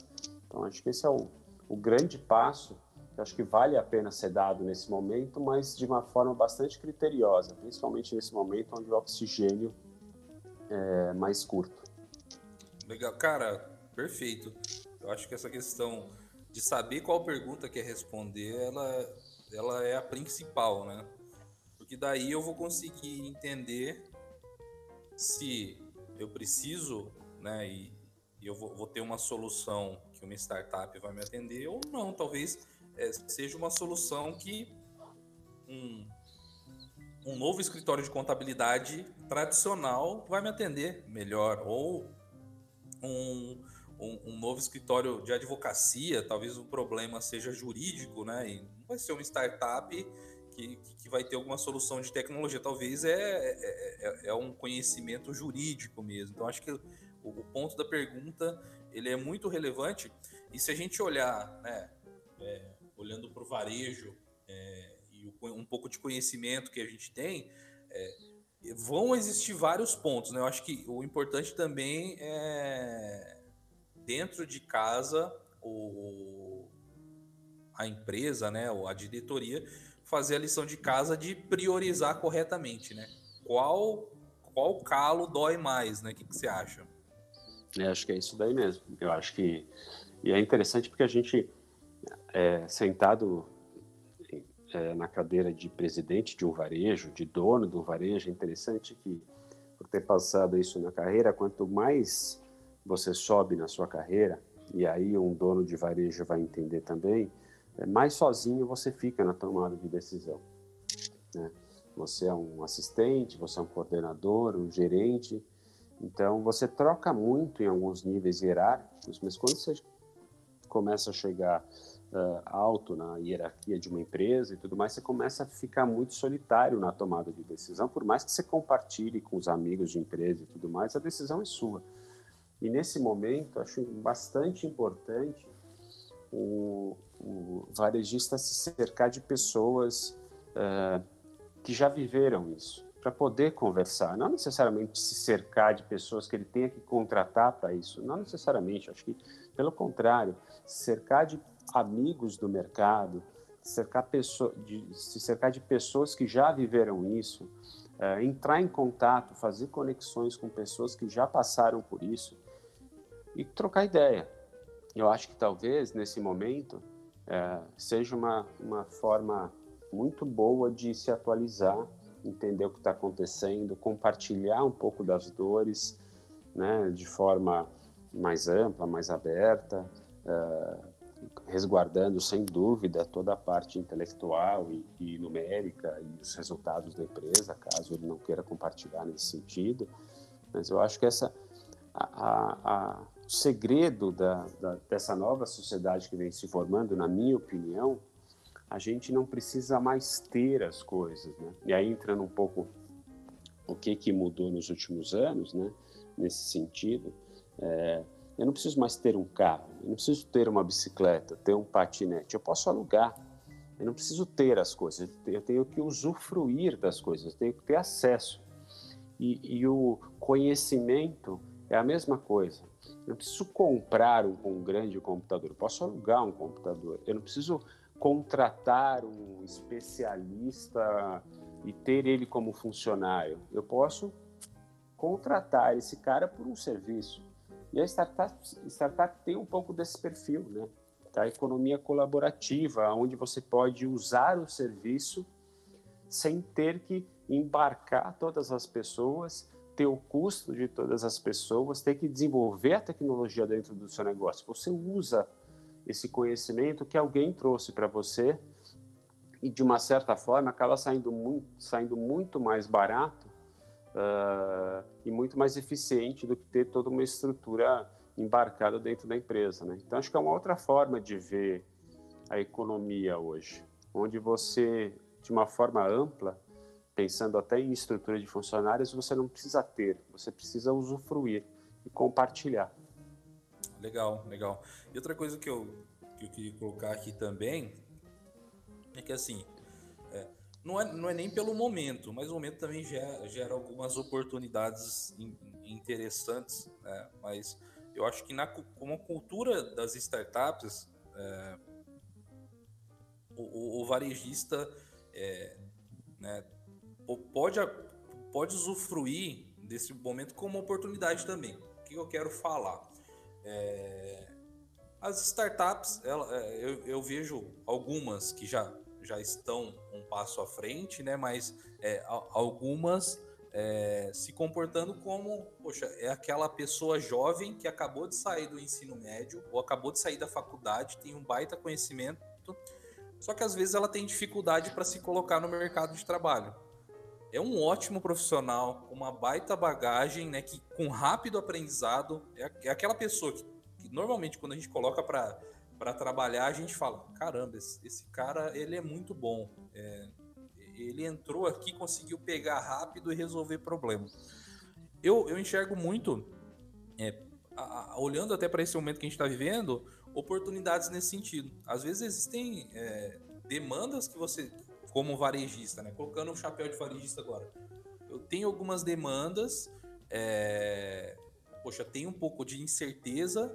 Então, acho que esse é o, o grande passo que acho que vale a pena ser dado nesse momento, mas de uma forma bastante criteriosa, principalmente nesse momento onde o oxigênio é, mais curto. Legal, cara, perfeito. Eu acho que essa questão de saber qual pergunta quer responder, ela, ela é a principal, né? Porque daí eu vou conseguir entender se eu preciso, né, e, eu vou, vou, ter uma solução que uma startup vai me atender ou não, talvez é, seja uma solução que um, um novo escritório de contabilidade tradicional vai me atender melhor, ou um, um, um, novo escritório de advocacia, talvez o problema seja jurídico, né? E não vai ser uma startup que, que vai ter alguma solução de tecnologia, talvez é, é, é, é um conhecimento jurídico mesmo. Então, acho que o, o, ponto da pergunta ele é muito relevante. E se a gente olhar, né, é, olhando para o varejo, é, um pouco de conhecimento que a gente tem, é, vão existir vários pontos. Né? Eu acho que o importante também é, dentro de casa, o, a empresa, né, ou a diretoria, fazer a lição de casa de priorizar corretamente. Né? Qual, qual calo dói mais? Né? O que, que você acha? É, acho que é isso daí mesmo. Eu acho que. E é interessante porque a gente, é, sentado é, na cadeira de presidente de um varejo, de dono um varejo. É interessante que, por ter passado isso na carreira, quanto mais você sobe na sua carreira, e aí um dono de varejo vai entender também, mais sozinho você fica na tomada de decisão. Né? Você é um assistente, você é um coordenador, um gerente, então você troca muito em alguns níveis hierárquicos, mas quando você começa a chegar uh, alto na hierarquia de uma empresa e tudo mais, você começa a ficar muito solitário na tomada de decisão, por mais que você compartilhe com os amigos de empresa e tudo mais, a decisão é sua. E nesse momento, acho bastante importante o, o varejista se cercar de pessoas uh, que já viveram isso, para poder conversar. Não necessariamente se cercar de pessoas que ele tenha que contratar para isso, não necessariamente. Acho que, pelo contrário, se cercar de amigos do mercado, cercar pessoa, de, se cercar de pessoas que já viveram isso, é, entrar em contato, fazer conexões com pessoas que já passaram por isso e trocar ideia. Eu acho que talvez nesse momento é, seja uma, uma forma muito boa de se atualizar, entender o que está acontecendo, compartilhar um pouco das dores, né, de forma mais ampla, mais aberta. É, resguardando sem dúvida toda a parte intelectual e, e, numérica e os resultados da empresa, caso ele não queira compartilhar nesse sentido. Mas eu acho que essa a, a, o segredo da, da, dessa nova sociedade que vem se formando, na minha opinião, a gente não precisa mais ter as coisas, né? E aí entrando um pouco o que que mudou nos últimos anos, né? Nesse sentido, é, eu não preciso mais ter um carro, eu não preciso ter uma bicicleta, ter um patinete. Eu posso alugar. Eu não preciso ter as coisas. Eu tenho que usufruir das coisas. Eu tenho que ter acesso. E, e o conhecimento é a mesma coisa. Eu não preciso comprar um, um grande computador. Eu posso alugar um computador. Eu não preciso contratar um especialista e ter ele como funcionário. Eu posso contratar esse cara por um serviço. E a startup, startup tem um pouco desse perfil, né? Da economia colaborativa, onde você pode usar o serviço sem ter que embarcar todas as pessoas, ter o custo de todas as pessoas, ter que desenvolver a tecnologia dentro do seu negócio. Você usa esse conhecimento que alguém trouxe para você e de uma certa forma acaba saindo muito, saindo muito mais barato uh, e muito mais eficiente do que ter toda uma estrutura embarcada dentro da empresa. Né? Então, acho que é uma outra forma de ver a economia hoje, onde você, de uma forma ampla, pensando até em estrutura de funcionários, você não precisa ter, você precisa usufruir e compartilhar. Legal, legal. E outra coisa que eu, que eu queria colocar aqui também é que assim, é, não, é, não é nem pelo momento, mas o momento também gera, gera algumas oportunidades in, interessantes, né? mas eu acho que na, como cultura das startups, é, o, o, varejista é, né, pode, pode usufruir desse momento como oportunidade também. O que eu quero falar? É, as startups, ela, é, eu, eu, vejo algumas que já, já estão um passo à frente, né? Mas é, algumas é, se comportando como, poxa, é aquela pessoa jovem que acabou de sair do ensino médio ou acabou de sair da faculdade, tem um baita conhecimento, só que às vezes ela tem dificuldade para se colocar no mercado de trabalho é um ótimo profissional, uma baita bagagem, né? Que com rápido aprendizado é, é aquela pessoa que, que, normalmente quando a gente coloca para para trabalhar a gente fala, caramba, esse, esse cara ele é muito bom. É, ele entrou aqui, conseguiu pegar rápido e resolver problema. Eu, eu enxergo muito, é, a, a, olhando até para esse momento que a gente está vivendo, oportunidades nesse sentido. Às vezes existem é, demandas que você como varejista, né? Colocando o chapéu de varejista agora. Eu tenho algumas demandas, é... poxa, tem um pouco de incerteza,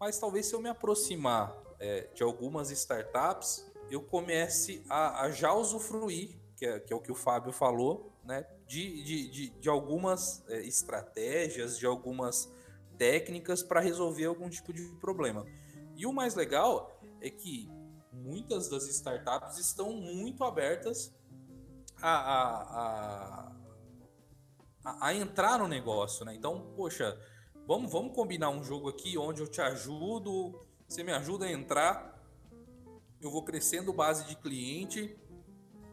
mas talvez se eu me aproximar é, de algumas startups, eu comece a, a já usufruir, que é, que é, o que o Fábio falou, né? De, de, de, de algumas é, estratégias, de algumas técnicas para resolver algum tipo de problema. E o mais legal é que muitas das startups estão muito abertas a, a, a, a, entrar no negócio, né? Então, poxa, vamos, vamos combinar um jogo aqui onde eu te ajudo, você me ajuda a entrar, eu vou crescendo base de cliente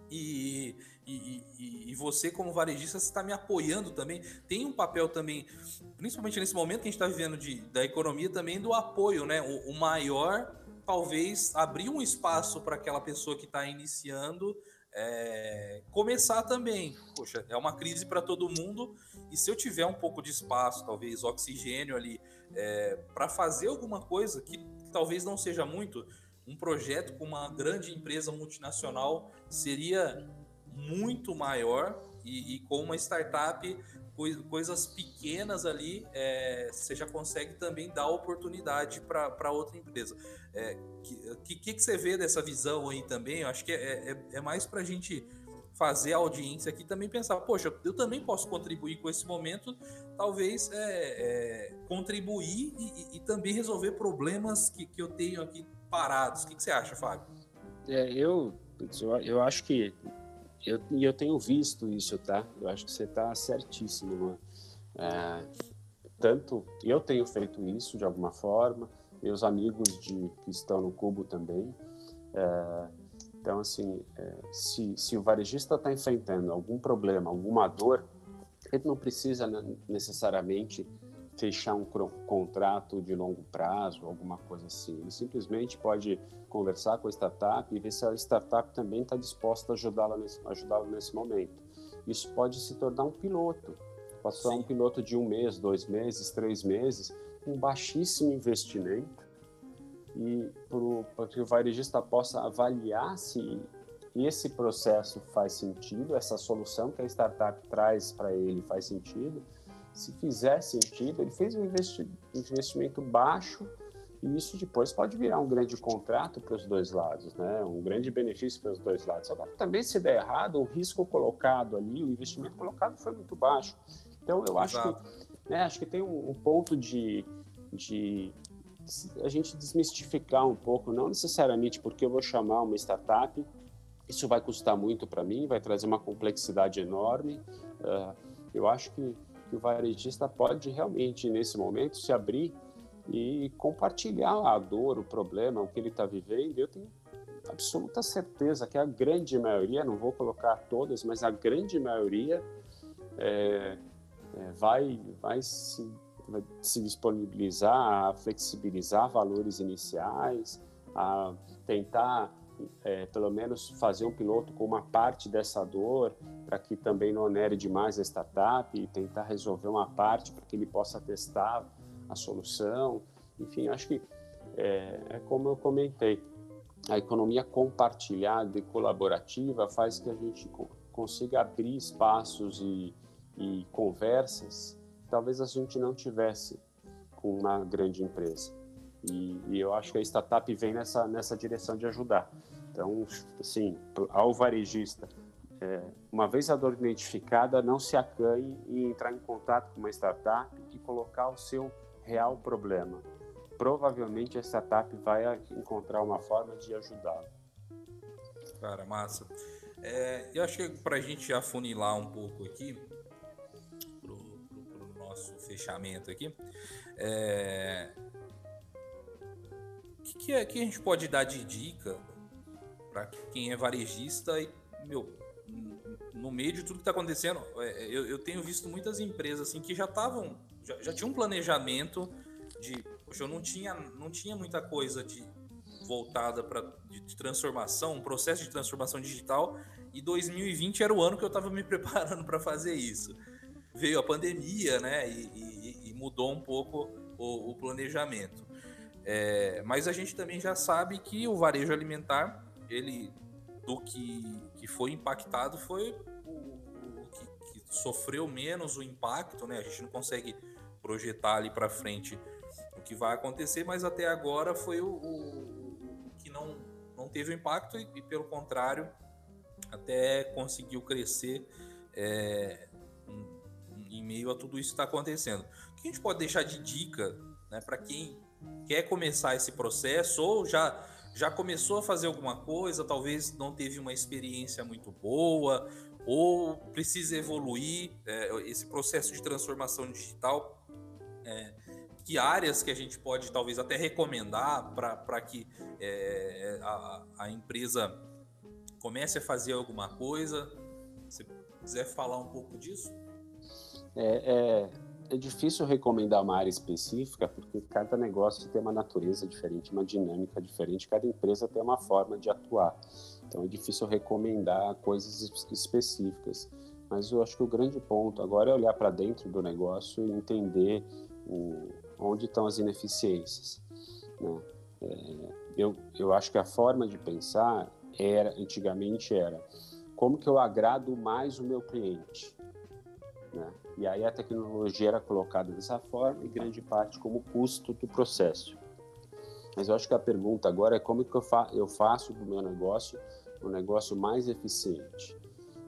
e, e, e, e você, como varejista, está me apoiando também. Tem um papel também, principalmente nesse momento que a gente está vivendo de, da economia, também do apoio, né? O, o maior talvez abrir um espaço para aquela pessoa que está iniciando é, começar também. Poxa, é uma crise para todo mundo e se eu tiver um pouco de espaço, talvez oxigênio ali, é, para fazer alguma coisa que, que talvez não seja muito, um projeto com uma grande empresa multinacional seria muito maior e, e com uma startup coisas pequenas ali, é, você já consegue também dar oportunidade para outra empresa. É, que, que, que você vê dessa visão aí também? Eu acho que é, é, é mais para a gente fazer a audiência aqui também pensar, poxa, eu também posso contribuir com esse momento, talvez é, é, contribuir e, e, também resolver problemas que, que eu tenho aqui parados. O que, que você acha, Fábio? É, eu, eu acho que e eu tenho visto isso, tá? Eu acho que você está certíssimo, é? tanto eu tenho feito isso de alguma forma, meus amigos de, que estão no Cubo também. É, então, assim, é, se, se o varejista está enfrentando algum problema, alguma dor, ele não precisa necessariamente fechar um contrato de longo prazo, alguma coisa assim. Ele simplesmente pode conversar com a startup e ver se a startup também está disposta a ajudá-lo nesse, ajudá nesse momento. Isso pode se tornar um piloto. Passar um piloto de um mês, dois meses, três meses, com baixíssimo investimento e para que o varejista possa avaliar se esse processo faz sentido, essa solução que a startup traz para ele faz sentido. Se fizer sentido, ele fez um investimento baixo e isso depois pode virar um grande contrato para os dois lados, né? um grande benefício para os dois lados. Agora, também se der errado, o risco colocado ali, o investimento colocado foi muito baixo. Então, eu acho Exato. que, né, acho que tem um, um ponto de, de a gente desmistificar um pouco, não necessariamente porque eu vou chamar uma startup, isso vai custar muito para mim, vai trazer uma complexidade enorme. Uh, eu acho que, que, o varejista pode realmente, nesse momento, se abrir e compartilhar a dor, o problema, o que ele está vivendo. Eu tenho absoluta certeza que a grande maioria, não vou colocar todas, mas a grande maioria é, é, vai, vai se se disponibilizar a flexibilizar valores iniciais, a tentar é, pelo menos fazer um piloto com uma parte dessa dor para que também não onere demais a startup e tentar resolver uma parte para que ele possa testar a solução. Enfim, acho que é, é como eu comentei, a economia compartilhada e colaborativa faz que a gente consiga abrir espaços e, e conversas talvez a gente não tivesse com uma grande empresa. E, e, eu acho que a startup vem nessa, nessa direção de ajudar. Então, assim, ao varejista, é, uma vez a dor identificada, não se acanhe em entrar em contato com uma startup e colocar o seu real problema. Provavelmente a startup vai encontrar uma forma de ajudá-lo. Cara, massa. É, eu acho que para a gente afunilar um pouco aqui, nosso fechamento aqui. É... Que, que, é, a gente pode dar de dica para quem é varejista e, meu, no meio de tudo que está acontecendo, é, eu, eu, tenho visto muitas empresas assim que já estavam, já, já tinham um planejamento de, poxa, eu não tinha, não tinha muita coisa de voltada para de, transformação, um processo de transformação digital, e 2020 era o ano que eu estava me preparando para fazer isso veio a pandemia, né? E, e, e mudou um pouco o, o planejamento. É, mas a gente também já sabe que o varejo alimentar, ele do que, que foi impactado foi o, o que, que, sofreu menos o impacto, né? A gente não consegue projetar ali para frente o que vai acontecer, mas até agora foi o, o que não, não teve o impacto e, e, pelo contrário até conseguiu crescer é, em meio a tudo isso que está acontecendo. O que a gente pode deixar de dica né, para quem quer começar esse processo ou já, já começou a fazer alguma coisa, talvez não teve uma experiência muito boa ou precisa evoluir é, esse processo de transformação digital? É, que áreas que a gente pode talvez até recomendar para que é, a, a empresa comece a fazer alguma coisa? Se quiser falar um pouco disso? É, é, é, difícil recomendar uma área específica, porque cada negócio tem uma natureza diferente, uma dinâmica diferente, cada empresa tem uma forma de atuar. Então é difícil recomendar coisas específicas. Mas eu acho que o grande ponto agora é olhar para dentro do negócio e entender o, onde estão as ineficiências. Né? É, eu, eu acho que a forma de pensar era, antigamente era, como que eu agrado mais o meu cliente? Né? E aí a tecnologia era colocada dessa forma e grande parte como custo do processo. Mas eu acho que a pergunta agora é como que eu, fa eu faço do meu negócio um negócio mais eficiente.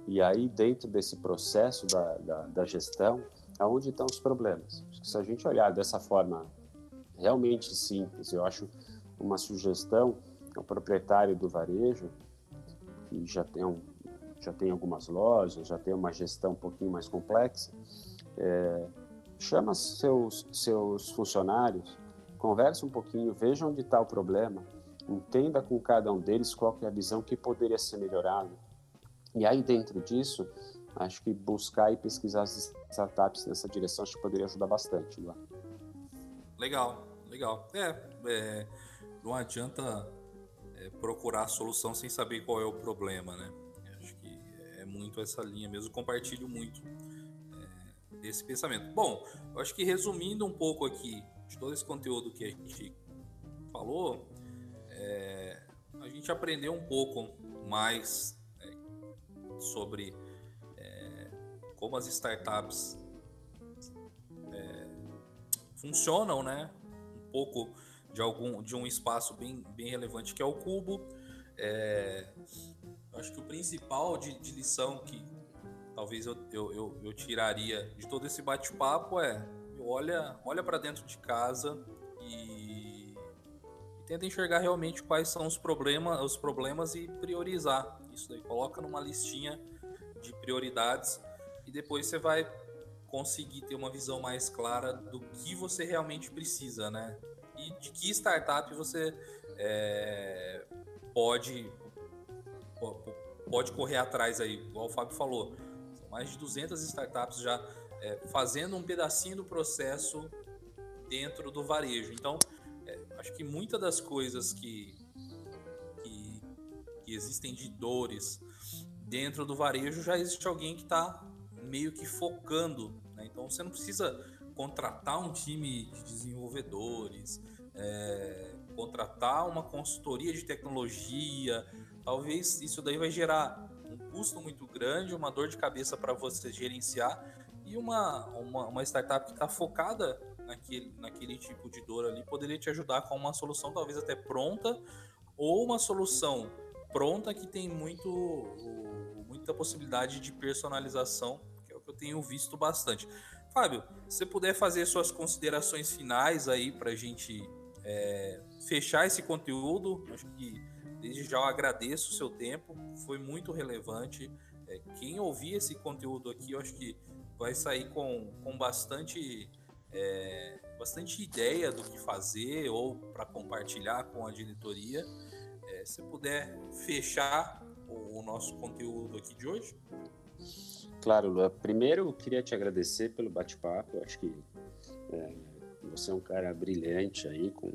E aí, dentro desse processo da, da, da gestão, aonde estão os problemas? Se a gente olhar dessa forma realmente simples, eu acho uma sugestão ao proprietário do varejo, que já tem um, já tem algumas lojas, já tem uma gestão um pouquinho mais complexa, é, chama seus, seus funcionários, converse um pouquinho, veja onde está o problema, entenda com cada um deles qual é a visão que poderia ser melhorado. E aí, dentro disso, acho que buscar e pesquisar as startups nessa direção acho que poderia ajudar bastante. Lá. Legal, legal. É, é não adianta é, procurar a solução sem saber qual é o problema, né? Muito essa linha mesmo. Compartilho muito é, desse pensamento. Bom, eu acho que resumindo um pouco aqui de todo esse conteúdo que a gente falou, é, a gente aprendeu um pouco mais é, sobre é, como as startups é, funcionam, né? Um pouco de algum de um espaço bem, bem relevante que é o cubo. É, acho que o principal de, de lição que talvez eu, eu, eu, eu tiraria de todo esse bate-papo é olha, olha para dentro de casa e, e, tenta enxergar realmente quais são os problemas, os problemas e priorizar isso daí. Coloca numa listinha de prioridades e depois você vai conseguir ter uma visão mais clara do que você realmente precisa, né? E de que startup você é, pode pode correr atrás aí, igual o Fábio falou. São mais de 200 startups já é, fazendo um pedacinho do processo dentro do varejo. Então, é, acho que muitas das coisas que, que, que, existem de dores dentro do varejo já existe alguém que está meio que focando. Né? Então, você não precisa contratar um time de desenvolvedores, é, contratar uma consultoria de tecnologia. Talvez isso daí vai gerar um custo muito grande, uma dor de cabeça para você gerenciar e uma, uma, uma startup que está focada naquele, naquele tipo de dor ali poderia te ajudar com uma solução talvez até pronta ou uma solução pronta que tem muito muita possibilidade de personalização, que é o que eu tenho visto bastante. Fábio, se você puder fazer suas considerações finais aí para a gente é, fechar esse conteúdo, acho que desde já eu agradeço o seu tempo, foi muito relevante. É, quem ouvir esse conteúdo aqui, eu acho que vai sair com, com bastante, é, bastante ideia do que fazer ou para compartilhar com a diretoria. É, se puder fechar o, o, nosso conteúdo aqui de hoje. Claro, Lua. Primeiro, eu queria te agradecer pelo bate-papo. Acho que é, você é um cara brilhante aí, com,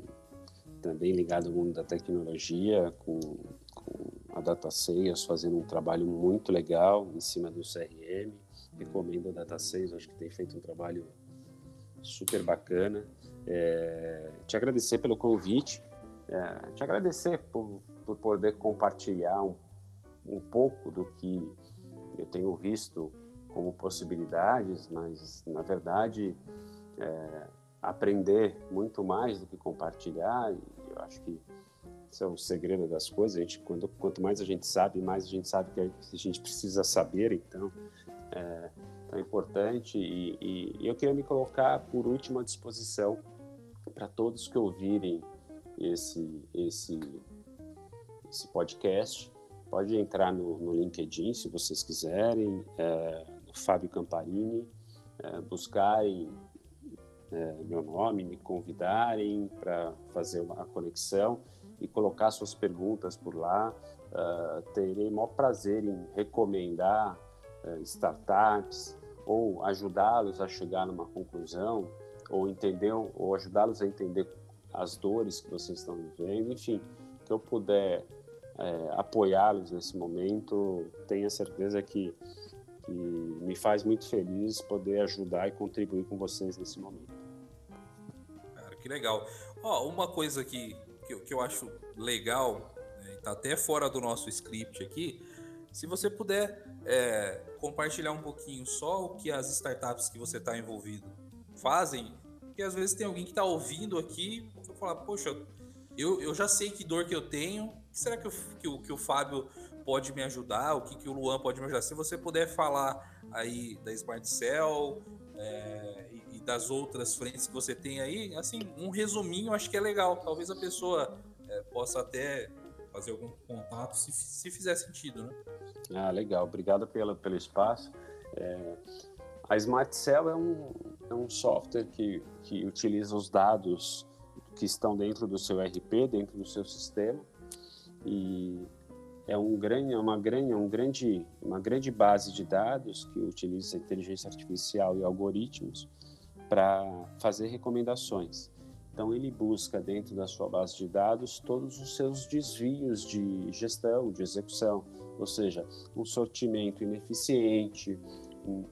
também ligado ao mundo da tecnologia, com, com a Data Sales, fazendo um trabalho muito legal em cima do CRM recomendo a Data 6, acho que tem feito um trabalho super bacana. É, te agradecer pelo convite, é, te agradecer por, por poder compartilhar um, um pouco do que eu tenho visto como possibilidades, mas na verdade é, aprender muito mais do que compartilhar. Eu acho que esse é o segredo das coisas. A gente, quando, quanto mais a gente sabe, mais a gente sabe que a gente precisa saber. Então, é, tão importante e, e, e, eu queria me colocar por último à disposição para todos que ouvirem esse esse esse podcast pode entrar no, no LinkedIn se vocês quiserem é, Fábio Camparini é, buscarem é, meu nome me convidarem para fazer uma conexão e colocar suas perguntas por lá uh, terei o maior prazer em recomendar eh, startups ou ajudá-los a chegar numa conclusão ou entender ou ajudá-los a entender as dores que vocês estão vivendo, enfim, que eu puder é, apoiá-los nesse momento, tenha certeza que, que me faz muito feliz poder ajudar e contribuir com vocês nesse momento. Que legal. Ó, uma coisa que, que, eu, que eu acho legal, né, tá até fora do nosso script aqui, se você puder é, compartilhar um pouquinho só o que as startups que você está envolvido fazem, porque às vezes tem alguém que está ouvindo aqui e falar, poxa, eu, eu já sei que dor que eu tenho, será que, eu, que, o, que o Fábio pode me ajudar, o que, que o Luan pode me ajudar? Se você puder falar aí da Smart Cell é, das outras frentes que você tem aí, assim, um resuminho acho que é legal. Talvez a pessoa é, possa até fazer algum contato, se, se fizer sentido, né? Ah, legal. Obrigado pelo, pelo espaço. É, a Smart Cell é um, é um software que, que utiliza os dados que estão dentro do seu RP, dentro do seu sistema, e é um grande, uma grande, um grande, uma grande base de dados que utiliza inteligência artificial e algoritmos para fazer recomendações. Então ele busca dentro da sua base de dados todos os seus desvios de gestão, de execução, ou seja, um sortimento ineficiente,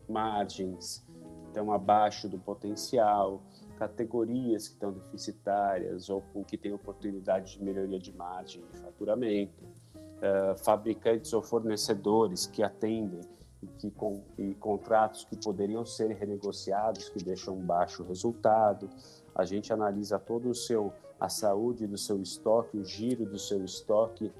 margens estão abaixo do potencial, categorias que estão deficitárias ou que têm oportunidade de melhoria de margem de faturamento, uh, fabricantes ou fornecedores que atendem e, que, com, e contratos que poderiam ser renegociados que deixam baixo resultado. A gente analisa todo o seu a saúde do seu estoque, o giro do seu estoque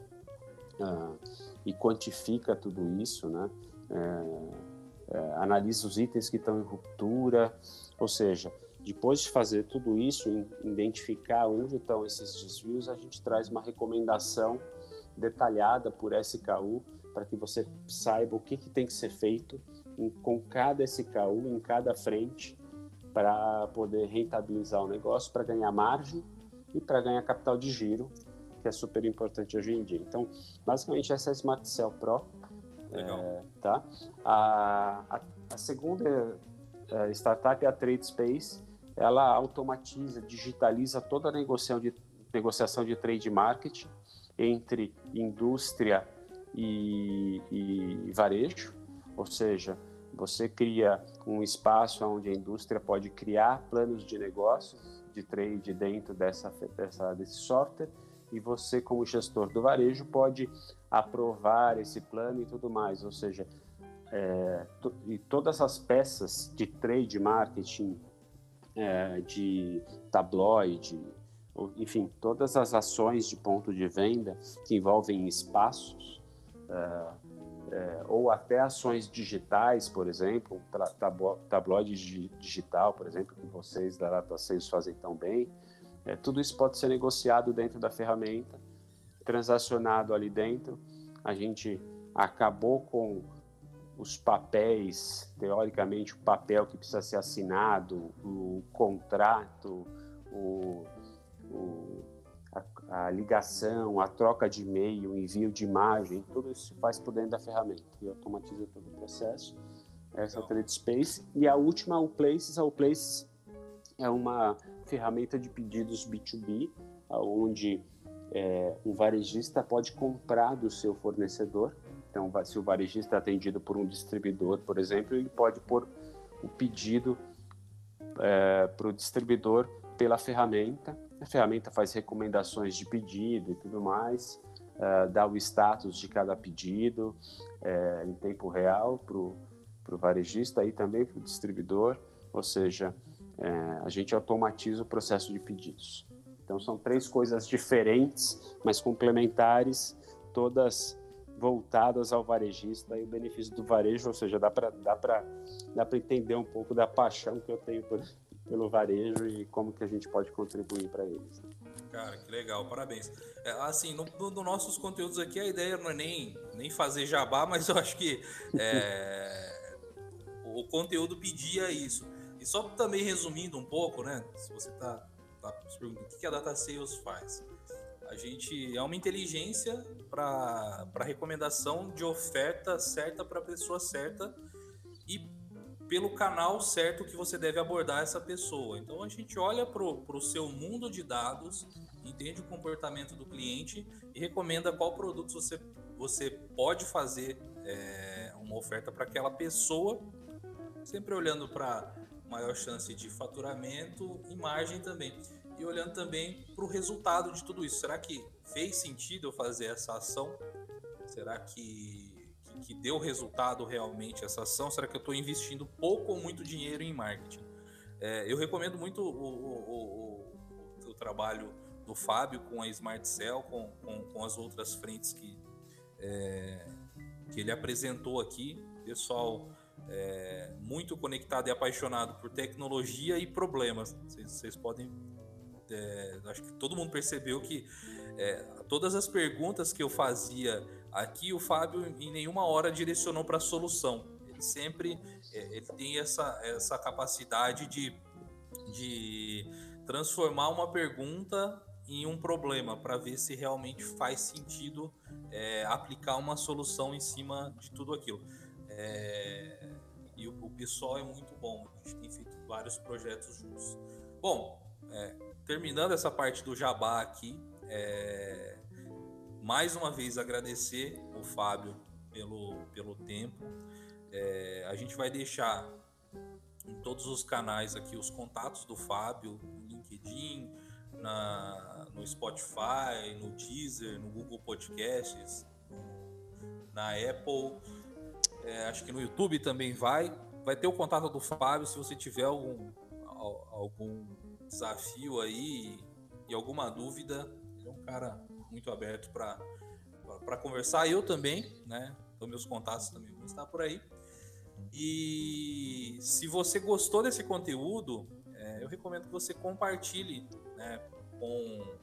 uh, e quantifica tudo isso, né? Uh, é, analisa os itens que estão em ruptura, ou seja, depois de fazer tudo isso, identificar onde estão esses desvios, a gente traz uma recomendação detalhada por SKU para que você saiba o que, que tem que ser feito em, com cada SKU, em cada frente, para poder rentabilizar o negócio, para ganhar margem e para ganhar capital de giro, que é super importante hoje em dia. Então, basicamente, essa é a Smart Cell Pro. É, tá? A, a, a segunda é, startup é a Trade Space. Ela automatiza, digitaliza toda a negociação de, negociação de trade marketing entre indústria e, e varejo, ou seja, você cria um espaço onde a indústria pode criar planos de negócios de trade dentro dessa, dessa, desse software e você, como gestor do varejo, pode aprovar esse plano e tudo mais. Ou seja, é, e todas as peças de trade marketing, é, de tabloide, enfim, todas as ações de ponto de venda que envolvem espaços, é, é, ou até ações digitais, por exemplo, tabloide digital, por exemplo, que vocês da Data Sales fazem tão bem, é, tudo isso pode ser negociado dentro da ferramenta, transacionado ali dentro. A gente acabou com os papéis, teoricamente, o papel que precisa ser assinado, o contrato, o, o, a, a, ligação, a troca de e-mail, o envio de imagem, tudo isso se faz por dentro da ferramenta e automatiza todo o processo. Essa é a Trade Space. E a última, o Places. O Places é uma ferramenta de pedidos B2B, onde é, um varejista pode comprar do seu fornecedor. Então, se o varejista é atendido por um distribuidor, por exemplo, ele pode pôr o pedido é, para o distribuidor pela ferramenta. A ferramenta faz recomendações de pedido e tudo mais, é, dá o status de cada pedido é, em tempo real para o varejista e também para o distribuidor, ou seja, é, a gente automatiza o processo de pedidos. Então são três coisas diferentes, mas complementares, todas voltadas ao varejista e o benefício do varejo, ou seja, dá para dá dá entender um pouco da paixão que eu tenho por, pelo varejo e como que a gente pode contribuir para eles. Cara, que legal, parabéns. É, assim, no, no, no, nossos conteúdos aqui, a ideia não é nem, nem fazer jabá, mas eu acho que é, o conteúdo pedia isso. E só também resumindo um pouco, né? Se você está tá se perguntando o que a Data Sales faz. A gente é uma inteligência para recomendação de oferta certa para a pessoa certa e pelo canal certo que você deve abordar essa pessoa. Então a gente olha para o seu mundo de dados, entende o comportamento do cliente e recomenda qual produto você, você pode fazer é, uma oferta para aquela pessoa, sempre olhando para maior chance de faturamento e margem também. E olhando também para o resultado de tudo isso. Será que fez sentido eu fazer essa ação? Será que, que, deu resultado realmente essa ação? Será que eu estou investindo pouco ou muito dinheiro em marketing? É, eu recomendo muito o, o, o, o, trabalho do Fábio com a Smart Cell, com, com, com as outras frentes que, é, que ele apresentou aqui. Pessoal é, muito conectado e apaixonado por tecnologia e problemas. Vocês, podem. É, acho que todo mundo percebeu que é, todas as perguntas que eu fazia aqui, o Fábio em nenhuma hora direcionou para a solução. Ele sempre é, ele tem essa, essa capacidade de, de transformar uma pergunta em um problema para ver se realmente faz sentido é, aplicar uma solução em cima de tudo aquilo. É, e o, o, pessoal é muito bom, a gente tem feito vários projetos juntos. Bom, é, terminando essa parte do jabá aqui, é, mais uma vez agradecer o Fábio pelo, pelo tempo. É, a gente vai deixar em todos os canais aqui os contatos do Fábio, no LinkedIn, na, no Spotify, no Deezer, no Google Podcasts, na Apple, é, acho que no YouTube também vai. Vai ter o contato do Fábio se você tiver algum, algum desafio aí e alguma dúvida. Ele é um cara muito aberto para conversar. Eu também, né? Então, meus contatos também vão estar por aí. E se você gostou desse conteúdo, é, eu recomendo que você compartilhe né, com,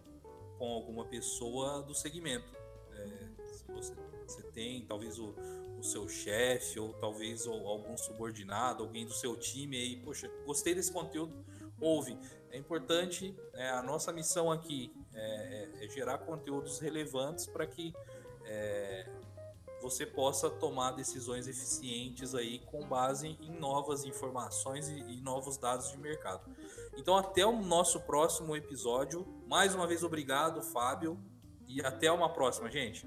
com alguma pessoa do segmento. É, se você, você, tem talvez o, o seu chefe ou talvez algum subordinado, alguém do seu time aí, poxa, gostei desse conteúdo, ouve. É importante, é, a nossa missão aqui é, é, é gerar conteúdos relevantes para que é, você possa tomar decisões eficientes aí com base em novas informações e, e, novos dados de mercado. Então, até o nosso próximo episódio. Mais uma vez, obrigado, Fábio, e até uma próxima, gente.